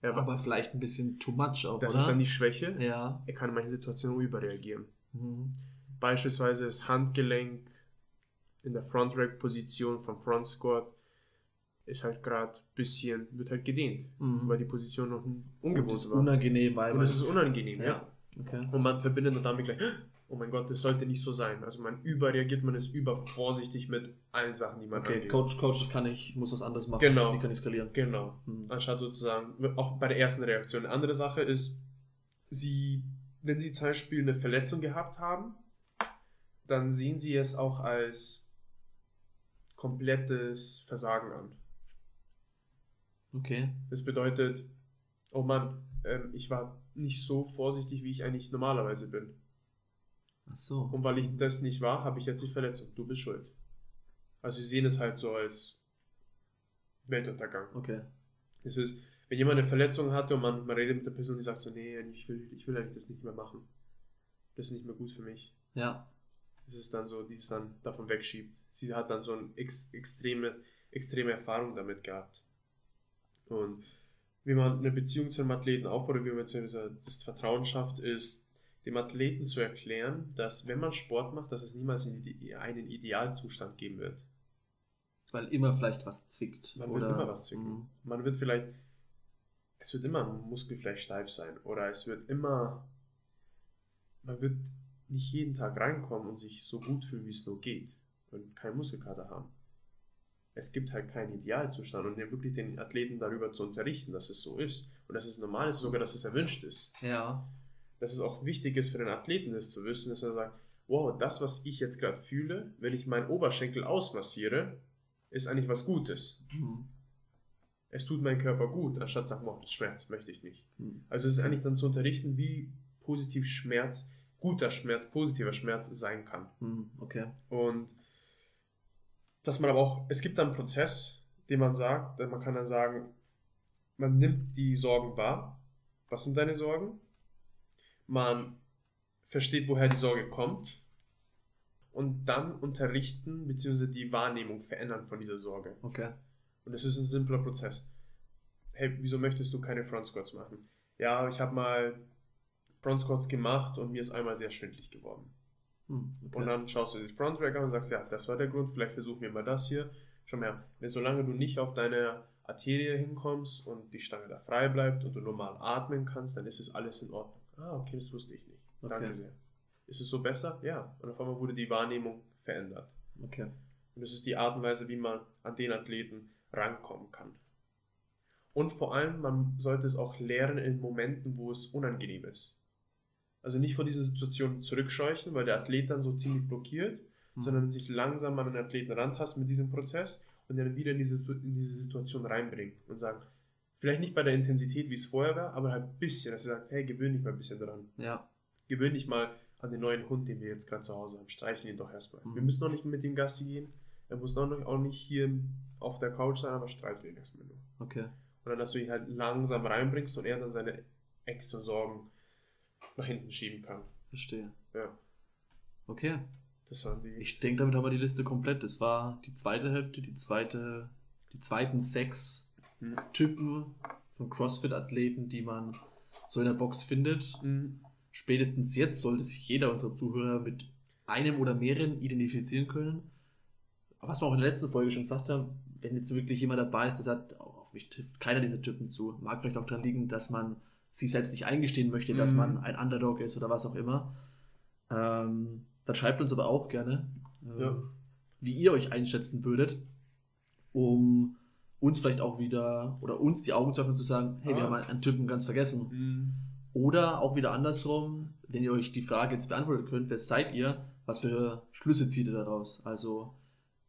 Er,
Aber vielleicht ein bisschen too much auch,
das
oder?
ist dann die Schwäche.
ja.
Er kann in manchen Situationen überreagieren.
Mhm.
Beispielsweise das Handgelenk in der Front Rack Position vom Front Squat ist halt gerade ein bisschen, wird halt gedehnt,
Mhm.
weil die Position noch ungewohnt
das ist unangenehm, weil
Und es ist unangenehm, ja.
ja. Okay.
Und man verbindet dann damit gleich, oh mein Gott, das sollte nicht so sein. Also man überreagiert, man ist übervorsichtig mit allen Sachen, die man
Okay,
angeht.
Coach, Coach, kann ich, muss was anderes machen.
Genau.
Wie kann ich skalieren?
Genau.
Mhm.
Anstatt sozusagen, auch bei der ersten Reaktion. Eine andere Sache ist, sie, wenn sie zum Beispiel eine Verletzung gehabt haben, dann sehen sie es auch als komplettes Versagen an.
Okay.
Das bedeutet, oh Mann, ähm, ich war nicht so vorsichtig, wie ich eigentlich normalerweise bin.
Ach so.
Und weil ich das nicht war, habe ich jetzt die Verletzung. Du bist schuld. Also sie sehen es halt so als Weltuntergang.
Okay.
Es ist, wenn jemand eine Verletzung hatte und man, man redet mit der Person, die sagt so, nee, ich will, ich will eigentlich das nicht mehr machen. Das ist nicht mehr gut für mich.
Ja.
Das ist dann so, die es dann davon wegschiebt. Sie hat dann so eine ex, extreme, extreme Erfahrung damit gehabt. Und wie man eine Beziehung zu einem Athleten aufbaut, oder wie man das Vertrauen schafft, ist, dem Athleten zu erklären, dass wenn man Sport macht, dass es niemals einen Idealzustand geben wird.
Weil immer vielleicht was zwickt.
Man wird immer was zwicken. Mhm. Man wird vielleicht, es wird immer ein Muskel vielleicht steif sein. Oder es wird immer, man wird nicht jeden Tag reinkommen und sich so gut fühlen, wie es nur geht. Und keinen Muskelkater haben. Es gibt halt keinen Idealzustand und wirklich den Athleten darüber zu unterrichten, dass es so ist. Und dass es normal ist, sogar dass es erwünscht ist.
Ja.
Dass es auch wichtig ist für den Athleten, das zu wissen, dass er sagt, wow, das, was ich jetzt gerade fühle, wenn ich meinen Oberschenkel ausmassiere, ist eigentlich was Gutes. Mhm. Es tut meinem Körper gut, anstatt zu sagen, wow, das Schmerz möchte ich nicht. Mhm. Also es ist eigentlich dann zu unterrichten, wie positiv Schmerz, guter Schmerz, positiver Schmerz sein kann.
Mhm. Okay.
Und dass man aber auch, es gibt dann einen Prozess, den man sagt, man kann dann sagen, man nimmt die Sorgen wahr. Was sind deine Sorgen? Man versteht, woher die Sorge kommt und dann unterrichten bzw. die Wahrnehmung verändern von dieser Sorge.
Okay.
Und es ist ein simpler Prozess. Hey, wieso möchtest du keine Front Squats machen? Ja, ich habe mal Front Squats gemacht und mir ist einmal sehr schwindlig geworden. Hm, okay. Und dann schaust du die Front Rack an und sagst, ja, das war der Grund, vielleicht versuchen wir mal das hier. Schau mal, wenn solange du nicht auf deine Arterie hinkommst und die Stange da frei bleibt und du normal atmen kannst, dann ist es alles in Ordnung. Ah, okay, das wusste ich nicht. Okay. Danke sehr. Ist es so besser? Ja. Und auf einmal wurde die Wahrnehmung verändert.
Okay.
Und das ist die Art und Weise, wie man an den Athleten rankommen kann. Und vor allem, man sollte es auch lernen in Momenten, wo es unangenehm ist. Also nicht vor dieser Situation zurückscheuchen, weil der Athlet dann so ziemlich blockiert, mhm. sondern sich langsam an den Athleten rantasten mit diesem Prozess und dann wieder in diese, in diese Situation reinbringen und sagen, vielleicht nicht bei der Intensität, wie es vorher war, aber halt ein bisschen, dass er sagt, hey, gewöhn dich mal ein bisschen dran.
Ja.
Gewöhn dich mal an den neuen Hund, den wir jetzt gerade zu Hause haben. Streichen ihn doch erstmal. Mhm. Wir müssen noch nicht mit ihm Gassi gehen. Er muss noch nicht, auch nicht hier auf der Couch sein, aber streichen ihn erstmal nur.
Okay.
Und dann, dass du ihn halt langsam reinbringst und er dann seine extra Sorgen nach hinten schieben kann.
Verstehe.
Ja.
Okay.
Das waren die.
Ich denke, damit haben wir die Liste komplett. Das war die zweite Hälfte, die zweite, die zweiten sechs hm. Typen von CrossFit-Athleten, die man so in der Box findet. Hm spätestens jetzt sollte sich jeder unserer Zuhörer mit einem oder mehreren identifizieren können. Aber was wir auch in der letzten Folge schon gesagt haben, wenn jetzt wirklich jemand dabei ist, der sagt, oh, auf mich trifft keiner dieser Typen zu, mag vielleicht auch daran liegen, dass man sich selbst nicht eingestehen möchte, mhm. dass man ein Underdog ist oder was auch immer. Ähm, dann schreibt uns aber auch gerne, äh, ja. wie ihr euch einschätzen würdet, um uns vielleicht auch wieder oder uns die Augen zu öffnen und zu sagen, hey, ah. wir haben einen Typen ganz vergessen. Mhm. Oder auch wieder andersrum, wenn ihr euch die Frage jetzt beantworten könnt, wer seid ihr, was für Schlüsse zieht ihr daraus? Also,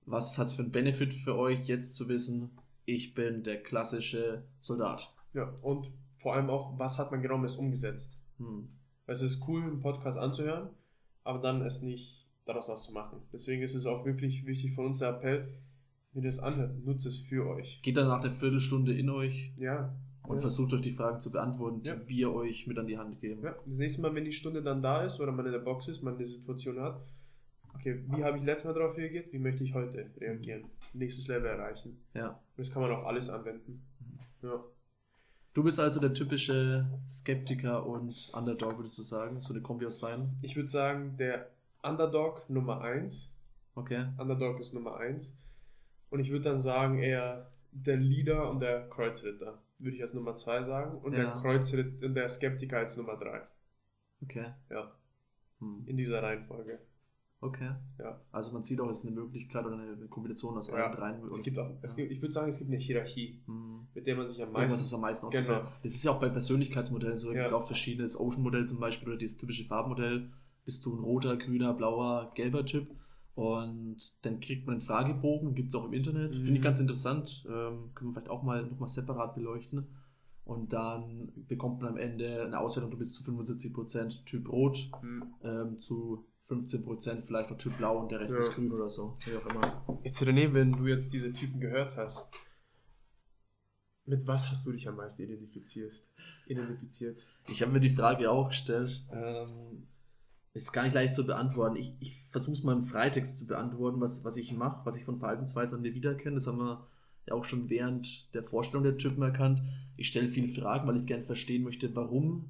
was hat es für einen Benefit für euch, jetzt zu wissen, ich bin der klassische Soldat?
Ja, und vor allem auch, was hat man genau mit umgesetzt? Hm. Es ist cool, einen Podcast anzuhören, aber dann es nicht daraus was zu machen. Deswegen ist es auch wirklich wichtig von uns der Appell, wenn ihr es anhört, nutzt es für euch.
Geht dann nach der Viertelstunde in euch.
Ja,
und ja. versucht euch die Fragen zu beantworten, die wir euch mit an die Hand geben.
Ja. Das nächste Mal, wenn die Stunde dann da ist oder man in der Box ist, man eine Situation hat, okay, wie habe ich letztes Mal darauf reagiert, wie möchte ich heute reagieren? Nächstes Level erreichen.
Ja. Und
das kann man auf alles anwenden. Mhm. Ja.
Du bist also der typische Skeptiker und Underdog, würdest du sagen? So eine Kombi aus beiden?
Ich würde sagen, der Underdog Nummer 1.
Okay.
Underdog ist Nummer 1. Und ich würde dann sagen, eher der Leader und der Kreuzritter würde ich als Nummer 2 sagen. Und ja. der Kreuzritter und der Skeptiker als Nummer 3.
Okay.
Ja. Hm. In dieser Reihenfolge.
Okay.
Ja.
Also man sieht auch, es ist eine Möglichkeit oder eine Kombination aus allen dreien.
Es gibt auch, es gibt, ich würde sagen, es gibt eine Hierarchie, hm. mit der man sich am meisten.
Irgendwas ist am meisten genau. Das ist ja auch bei Persönlichkeitsmodellen so. Da gibt es auch verschiedene. Das Ocean-Modell zum Beispiel oder das typische Farbmodell. Bist du ein roter, grüner, blauer, gelber Typ? Und dann kriegt man einen Fragebogen, gibt es auch im Internet. Mhm. Finde ich ganz interessant. Ähm, können wir vielleicht auch mal nochmal separat beleuchten. Und dann bekommt man am Ende eine Auswertung, du bist zu 75% Typ Rot,
Hm.
ähm, zu 15% vielleicht noch Typ Blau und der Rest
Ja.
ist Grün oder so. Wie auch immer.
Jetzt René, wenn du jetzt diese Typen gehört hast, mit was hast du dich am meisten identifizierst, identifiziert?
Ich habe mir die Frage auch gestellt. Ähm, ist gar nicht leicht zu beantworten. Ich, ich versuche es mal im Freitext zu beantworten, was, was ich mache, was ich von Verhaltensweisen an mir wiedererkenne. Das haben wir ja auch schon während der Vorstellung der Typen erkannt. Ich stelle viele Fragen, weil ich gerne verstehen möchte, warum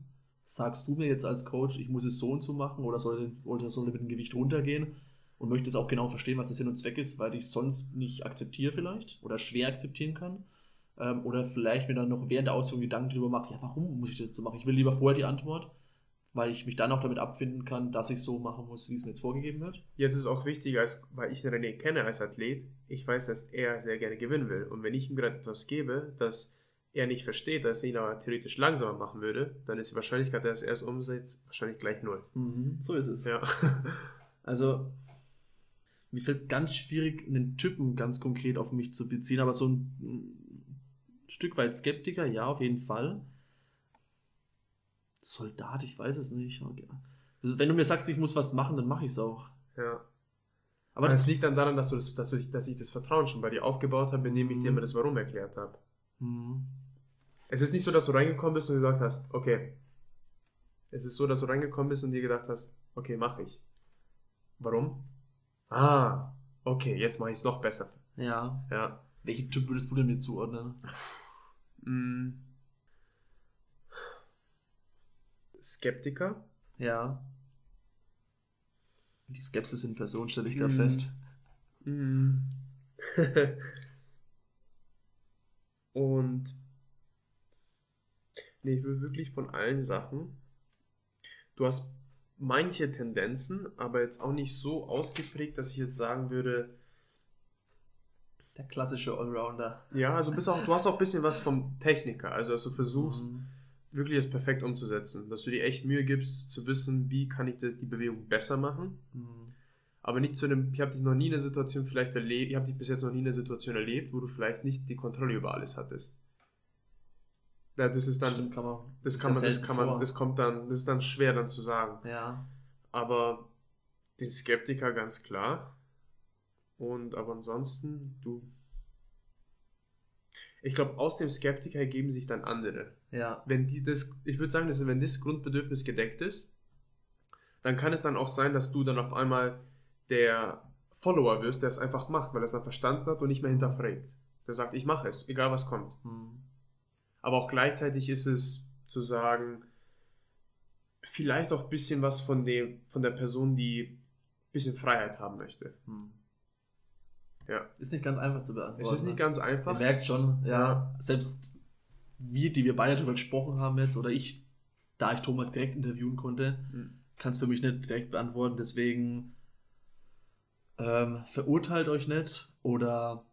sagst du mir jetzt als Coach, ich muss es so und so machen oder soll, oder soll mit dem Gewicht runtergehen? Und möchte es auch genau verstehen, was der Sinn und Zweck ist, weil ich es sonst nicht akzeptiere vielleicht oder schwer akzeptieren kann. Ähm, oder vielleicht mir dann noch während der Ausführung Gedanken darüber mache, ja, warum muss ich das jetzt so machen? Ich will lieber vorher die Antwort, weil ich mich dann auch damit abfinden kann, dass ich so machen muss, wie es mir jetzt vorgegeben wird.
Jetzt ist auch wichtig, als, weil ich René kenne als Athlet, ich weiß, dass er sehr gerne gewinnen will. Und wenn ich ihm gerade etwas gebe, das er nicht versteht, dass er ihn aber theoretisch langsamer machen würde, dann ist die Wahrscheinlichkeit, dass er es umsetzt, wahrscheinlich gleich null.
Mhm, so ist es.
Ja.
Also, mir fällt es ganz schwierig, einen Typen ganz konkret auf mich zu beziehen, aber so ein, Stück weit Skeptiker, ja, auf jeden Fall. Soldat, ich weiß es nicht. Also, wenn du mir sagst, ich muss was machen, dann mache ich es auch.
ja.
Aber das
liegt dann daran, dass, du das, dass, du, dass ich das Vertrauen schon bei dir aufgebaut habe, indem ich dir
Mhm.
immer das Warum erklärt habe.
Mhm.
Es ist nicht so, dass du reingekommen bist und gesagt hast, okay. Es ist so, dass du reingekommen bist und dir gedacht hast, okay, mache ich. Warum? Ah, okay, jetzt mache ich es noch besser.
Ja.
Ja.
Welchen Typ würdest du denn mir zuordnen?
Mm. Skeptiker.
Ja. Die Skepsis in Person stelle ich gerade
Mhm.
fest.
Mm. Und nee, ich will wirklich von allen Sachen. Du hast manche Tendenzen, aber jetzt auch nicht so ausgeprägt, dass ich jetzt sagen würde,
Der klassische Allrounder.
ja, also bist auch, du hast auch ein bisschen was vom Techniker, also dass du versuchst,
Mhm.
wirklich es perfekt umzusetzen, dass du dir echt Mühe gibst, zu wissen, wie kann ich die die Bewegung besser machen.
Mhm.
Aber nicht zu einem, ich habe dich noch nie in einer Situation vielleicht erlebt, ich habe dich bis jetzt noch nie in einer Situation erlebt, wo du vielleicht nicht die Kontrolle über alles hattest. Ja, das ist dann,
Stimmt, kann man.
das kann man, das kann man,
vor.
das kommt dann, das ist dann schwer dann zu sagen.
Ja.
Aber den Skeptiker ganz klar. Und aber ansonsten, du. Ich glaube, aus dem Skeptiker ergeben sich dann andere.
Ja.
Wenn die das, ich würde sagen, dass wenn das Grundbedürfnis gedeckt ist, dann kann es dann auch sein, dass du dann auf einmal der Follower wirst, der es einfach macht, weil er es dann verstanden hat und nicht mehr hinterfragt. Der sagt, ich mache es, egal was kommt.
Mhm.
Aber auch gleichzeitig ist es zu sagen, vielleicht auch ein bisschen was von dem, von der Person, die ein bisschen Freiheit haben möchte.
Mhm.
Ja.
Ist nicht ganz einfach zu beantworten.
Es ist nicht ganz
Ihr
einfach.
merkt schon, ja,
Ja.
selbst wir, die wir beide darüber gesprochen haben jetzt, oder ich, da ich Thomas direkt interviewen konnte,
Mhm.
kann es für mich nicht direkt beantworten. Deswegen ähm, verurteilt euch nicht oder,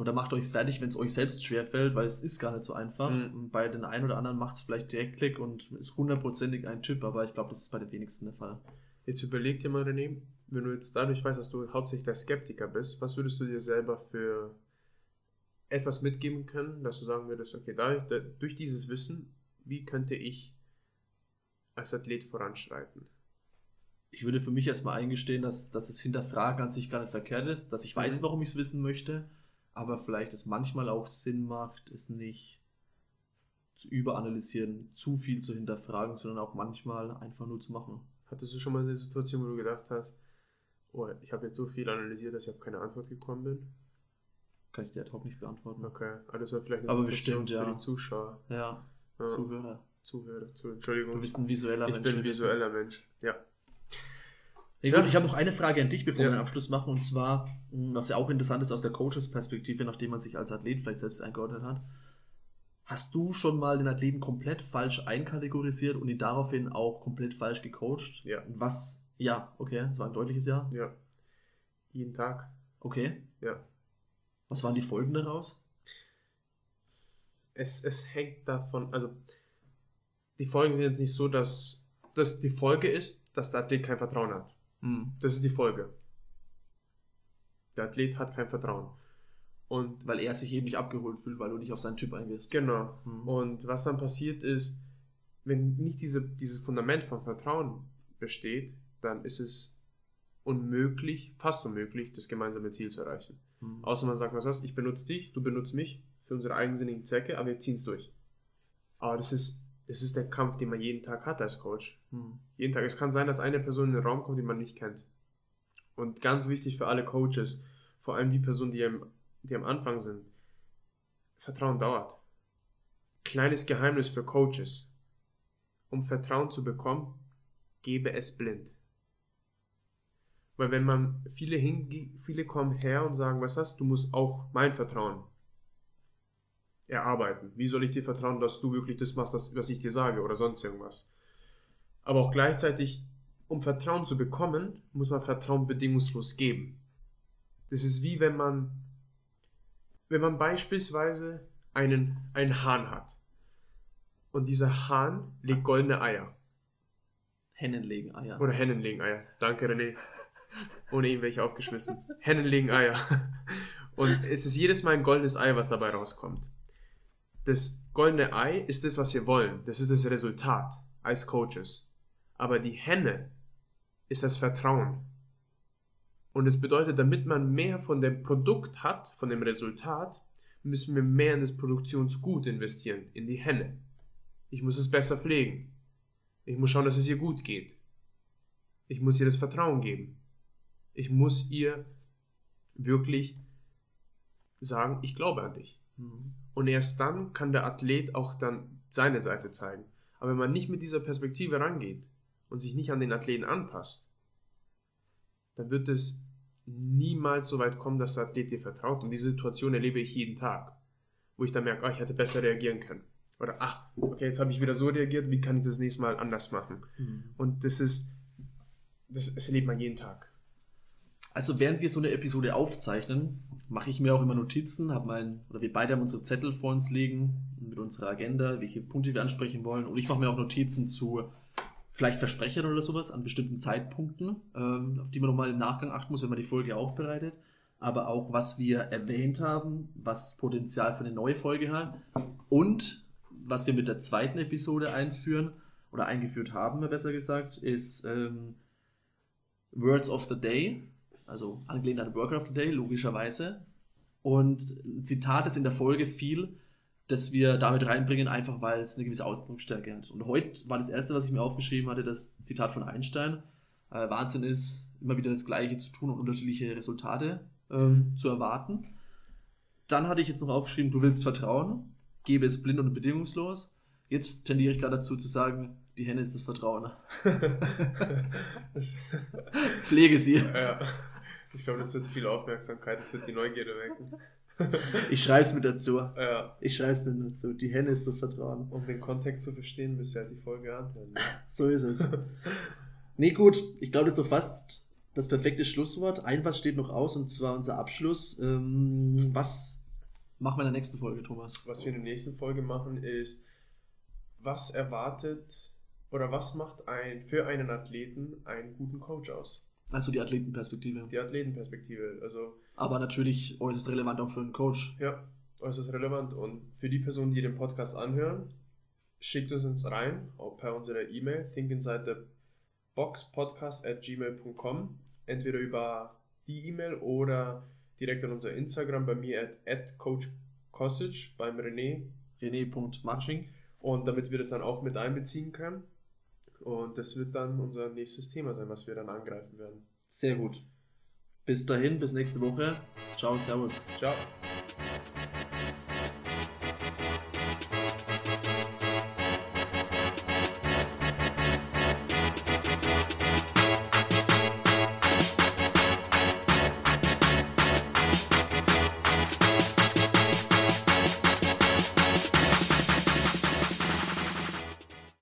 oder macht euch fertig, wenn es euch selbst schwerfällt, weil es ist gar nicht so einfach.
Mhm.
Bei den einen oder anderen macht es vielleicht direkt Klick und ist hundertprozentig ein Typ, aber ich glaube, das ist bei den wenigsten der Fall.
Jetzt überleg dir mal, René, wenn du jetzt dadurch weißt, dass du hauptsächlich der Skeptiker bist, was würdest du dir selber für etwas mitgeben können, dass du sagen würdest, okay, dadurch, da, durch dieses Wissen, wie könnte ich als Athlet voranschreiten?
Ich würde für mich erstmal eingestehen, dass, dass es hinterfragen an sich gar nicht verkehrt ist, dass ich weiß,
Mhm.
warum ich es wissen möchte, aber vielleicht es manchmal auch Sinn macht, es nicht zu überanalysieren, zu viel zu hinterfragen, sondern auch manchmal einfach nur zu machen.
Hattest du schon mal eine Situation, wo du gedacht hast, oh, ich habe jetzt so viel analysiert, dass ich auf keine Antwort gekommen bin?
Kann ich dir ad hoc nicht beantworten.
Okay, aber das war vielleicht eine
Aber
Situation
bestimmt, ja.
für die Zuschauer,
Ja,
Ja.
Zuhörer.
Zuhörer, zu, Entschuldigung.
Du bist ein visueller
ich
Mensch.
bin ein visueller Mensch, ja.
Gut,
Ja.
ich habe noch eine Frage an dich, bevor
Ja.
wir den Abschluss machen, und zwar, mh, was ja auch interessant ist aus der Coaches-Perspektive, nachdem man sich als Athlet vielleicht selbst eingeordnet hat. Hast du schon mal den Athleten komplett falsch einkategorisiert und ihn daraufhin auch komplett falsch gecoacht?
Ja.
Was? Ja, okay, das war ein deutliches Ja.
Ja. Jeden Tag,
Okay.
ja.
Was waren die Folgen daraus?
es, es hängt davon, also die Folgen sind jetzt nicht so, dass, dass die Folge ist, dass der Athlet kein Vertrauen hat.
Hm.
Das ist die Folge. Der Athlet hat kein Vertrauen. Und
Weil er sich eben nicht abgeholt fühlt, weil du nicht auf seinen Typ eingehst.
genau.
Mhm.
Und was dann passiert ist, wenn nicht diese, dieses Fundament von Vertrauen besteht, dann ist es unmöglich, fast unmöglich, das gemeinsame Ziel zu erreichen.
Mhm.
Außer man sagt, was was, ich benutze dich, du benutzt mich für unsere eigensinnigen Zwecke, aber wir ziehen es durch. Aber das ist, das ist der Kampf, den man jeden Tag hat als Coach.
Mhm.
Jeden Tag. Es kann sein, dass eine Person in den Raum kommt, die man nicht kennt. Und ganz wichtig für alle Coaches, vor allem die Personen, die am, die am Anfang sind, Vertrauen dauert. Kleines Geheimnis für Coaches. Um Vertrauen zu bekommen, gebe es blind. Weil wenn man viele hinge viele kommen her und sagen, was hast du musst auch mein Vertrauen erarbeiten. Wie soll ich dir vertrauen, dass du wirklich das machst, was ich dir sage oder sonst irgendwas? Aber auch gleichzeitig, um Vertrauen zu bekommen, muss man Vertrauen bedingungslos geben. Das ist wie wenn man, wenn man beispielsweise einen, einen Hahn hat. Und dieser Hahn legt goldene Eier.
Hennen legen Eier.
Oder Hennen legen Eier. Danke, René. Ohne ihn wäre ich aufgeschmissen. Hennen legen Eier. Und es ist jedes Mal ein goldenes Ei, was dabei rauskommt. Das goldene Ei ist das, was wir wollen. Das ist das Resultat als Coaches. Aber die Henne ist das Vertrauen. Und es bedeutet, damit man mehr von dem Produkt hat, von dem Resultat, müssen wir mehr in das Produktionsgut investieren, in die Henne. Ich muss es besser pflegen. Ich muss schauen, dass es ihr gut geht. Ich muss ihr das Vertrauen geben. Ich muss ihr wirklich sagen, ich glaube an dich.
Mhm.
Und erst dann kann der Athlet auch dann seine Seite zeigen. Aber wenn man nicht mit dieser Perspektive rangeht und sich nicht an den Athleten anpasst, dann wird es niemals so weit kommen, dass der Athlet dir vertraut. Und diese Situation erlebe ich jeden Tag, wo ich dann merke, ah, ich hätte besser reagieren können. Oder, ah, okay, jetzt habe ich wieder so reagiert, wie kann ich das nächste Mal anders machen?
Mhm.
Und das ist, das, das erlebt man jeden Tag.
Also während wir so eine Episode aufzeichnen, mache ich mir auch immer Notizen, habe mein, oder wir beide haben unsere Zettel vor uns liegen mit unserer Agenda, welche Punkte wir ansprechen wollen. Und ich mache mir auch Notizen zu vielleicht Versprechern oder sowas an bestimmten Zeitpunkten, ähm, auf die man nochmal im Nachgang achten muss, wenn man die Folge aufbereitet. Aber auch, was wir erwähnt haben, was Potenzial für eine neue Folge hat und was wir mit der zweiten Episode einführen oder eingeführt haben, besser gesagt, ist ähm, Words of the Day, also angelehnt an Worker of the Day, logischerweise. Und ein Zitat ist in der Folge viel, das wir damit reinbringen, einfach weil es eine gewisse Ausdrucksstärke hat. Und heute war das erste, was ich mir aufgeschrieben hatte, das Zitat von Einstein. Äh, Wahnsinn ist, immer wieder das Gleiche zu tun und unterschiedliche Resultate ähm, zu erwarten. Dann hatte ich jetzt noch aufgeschrieben, du willst vertrauen, gebe es blind und bedingungslos. Jetzt tendiere ich gerade dazu zu sagen, die Henne ist das Vertrauen.
Das-
Pflege sie.
ja. Ich glaube, das wird viel Aufmerksamkeit, das wird die Neugierde wecken.
Ich schreibe es mit dazu.
Ja.
Ich schreibe es mit dazu. Die Henne ist das Vertrauen.
Um den Kontext zu verstehen, müsst ihr halt die Folge anhören. ne?
So ist es. nee, gut. Ich glaube, das ist doch fast das perfekte Schlusswort. Ein was steht noch aus und zwar unser Abschluss. Ähm, was machen wir in der nächsten Folge, Thomas?
Was wir in der nächsten Folge machen, ist, was erwartet oder was macht ein für einen Athleten einen guten Coach aus?
Also die Athletenperspektive.
Die Athletenperspektive. Also,
Aber natürlich äußerst relevant auch für einen Coach.
ja, äußerst relevant. Und für die Personen, die den Podcast anhören, schickt es uns rein, auch per unserer E-Mail, thinkinsidetheboxpodcast at gmail.com. Entweder über die E-Mail oder direkt an unser Instagram, bei mir at, at coachkosic, beim René.
René.marching.
Und damit wir das dann auch mit einbeziehen können. Und das wird dann unser nächstes Thema sein, was wir dann angreifen werden.
Sehr gut. Bis dahin, bis nächste Woche. Ciao, Servus.
Ciao.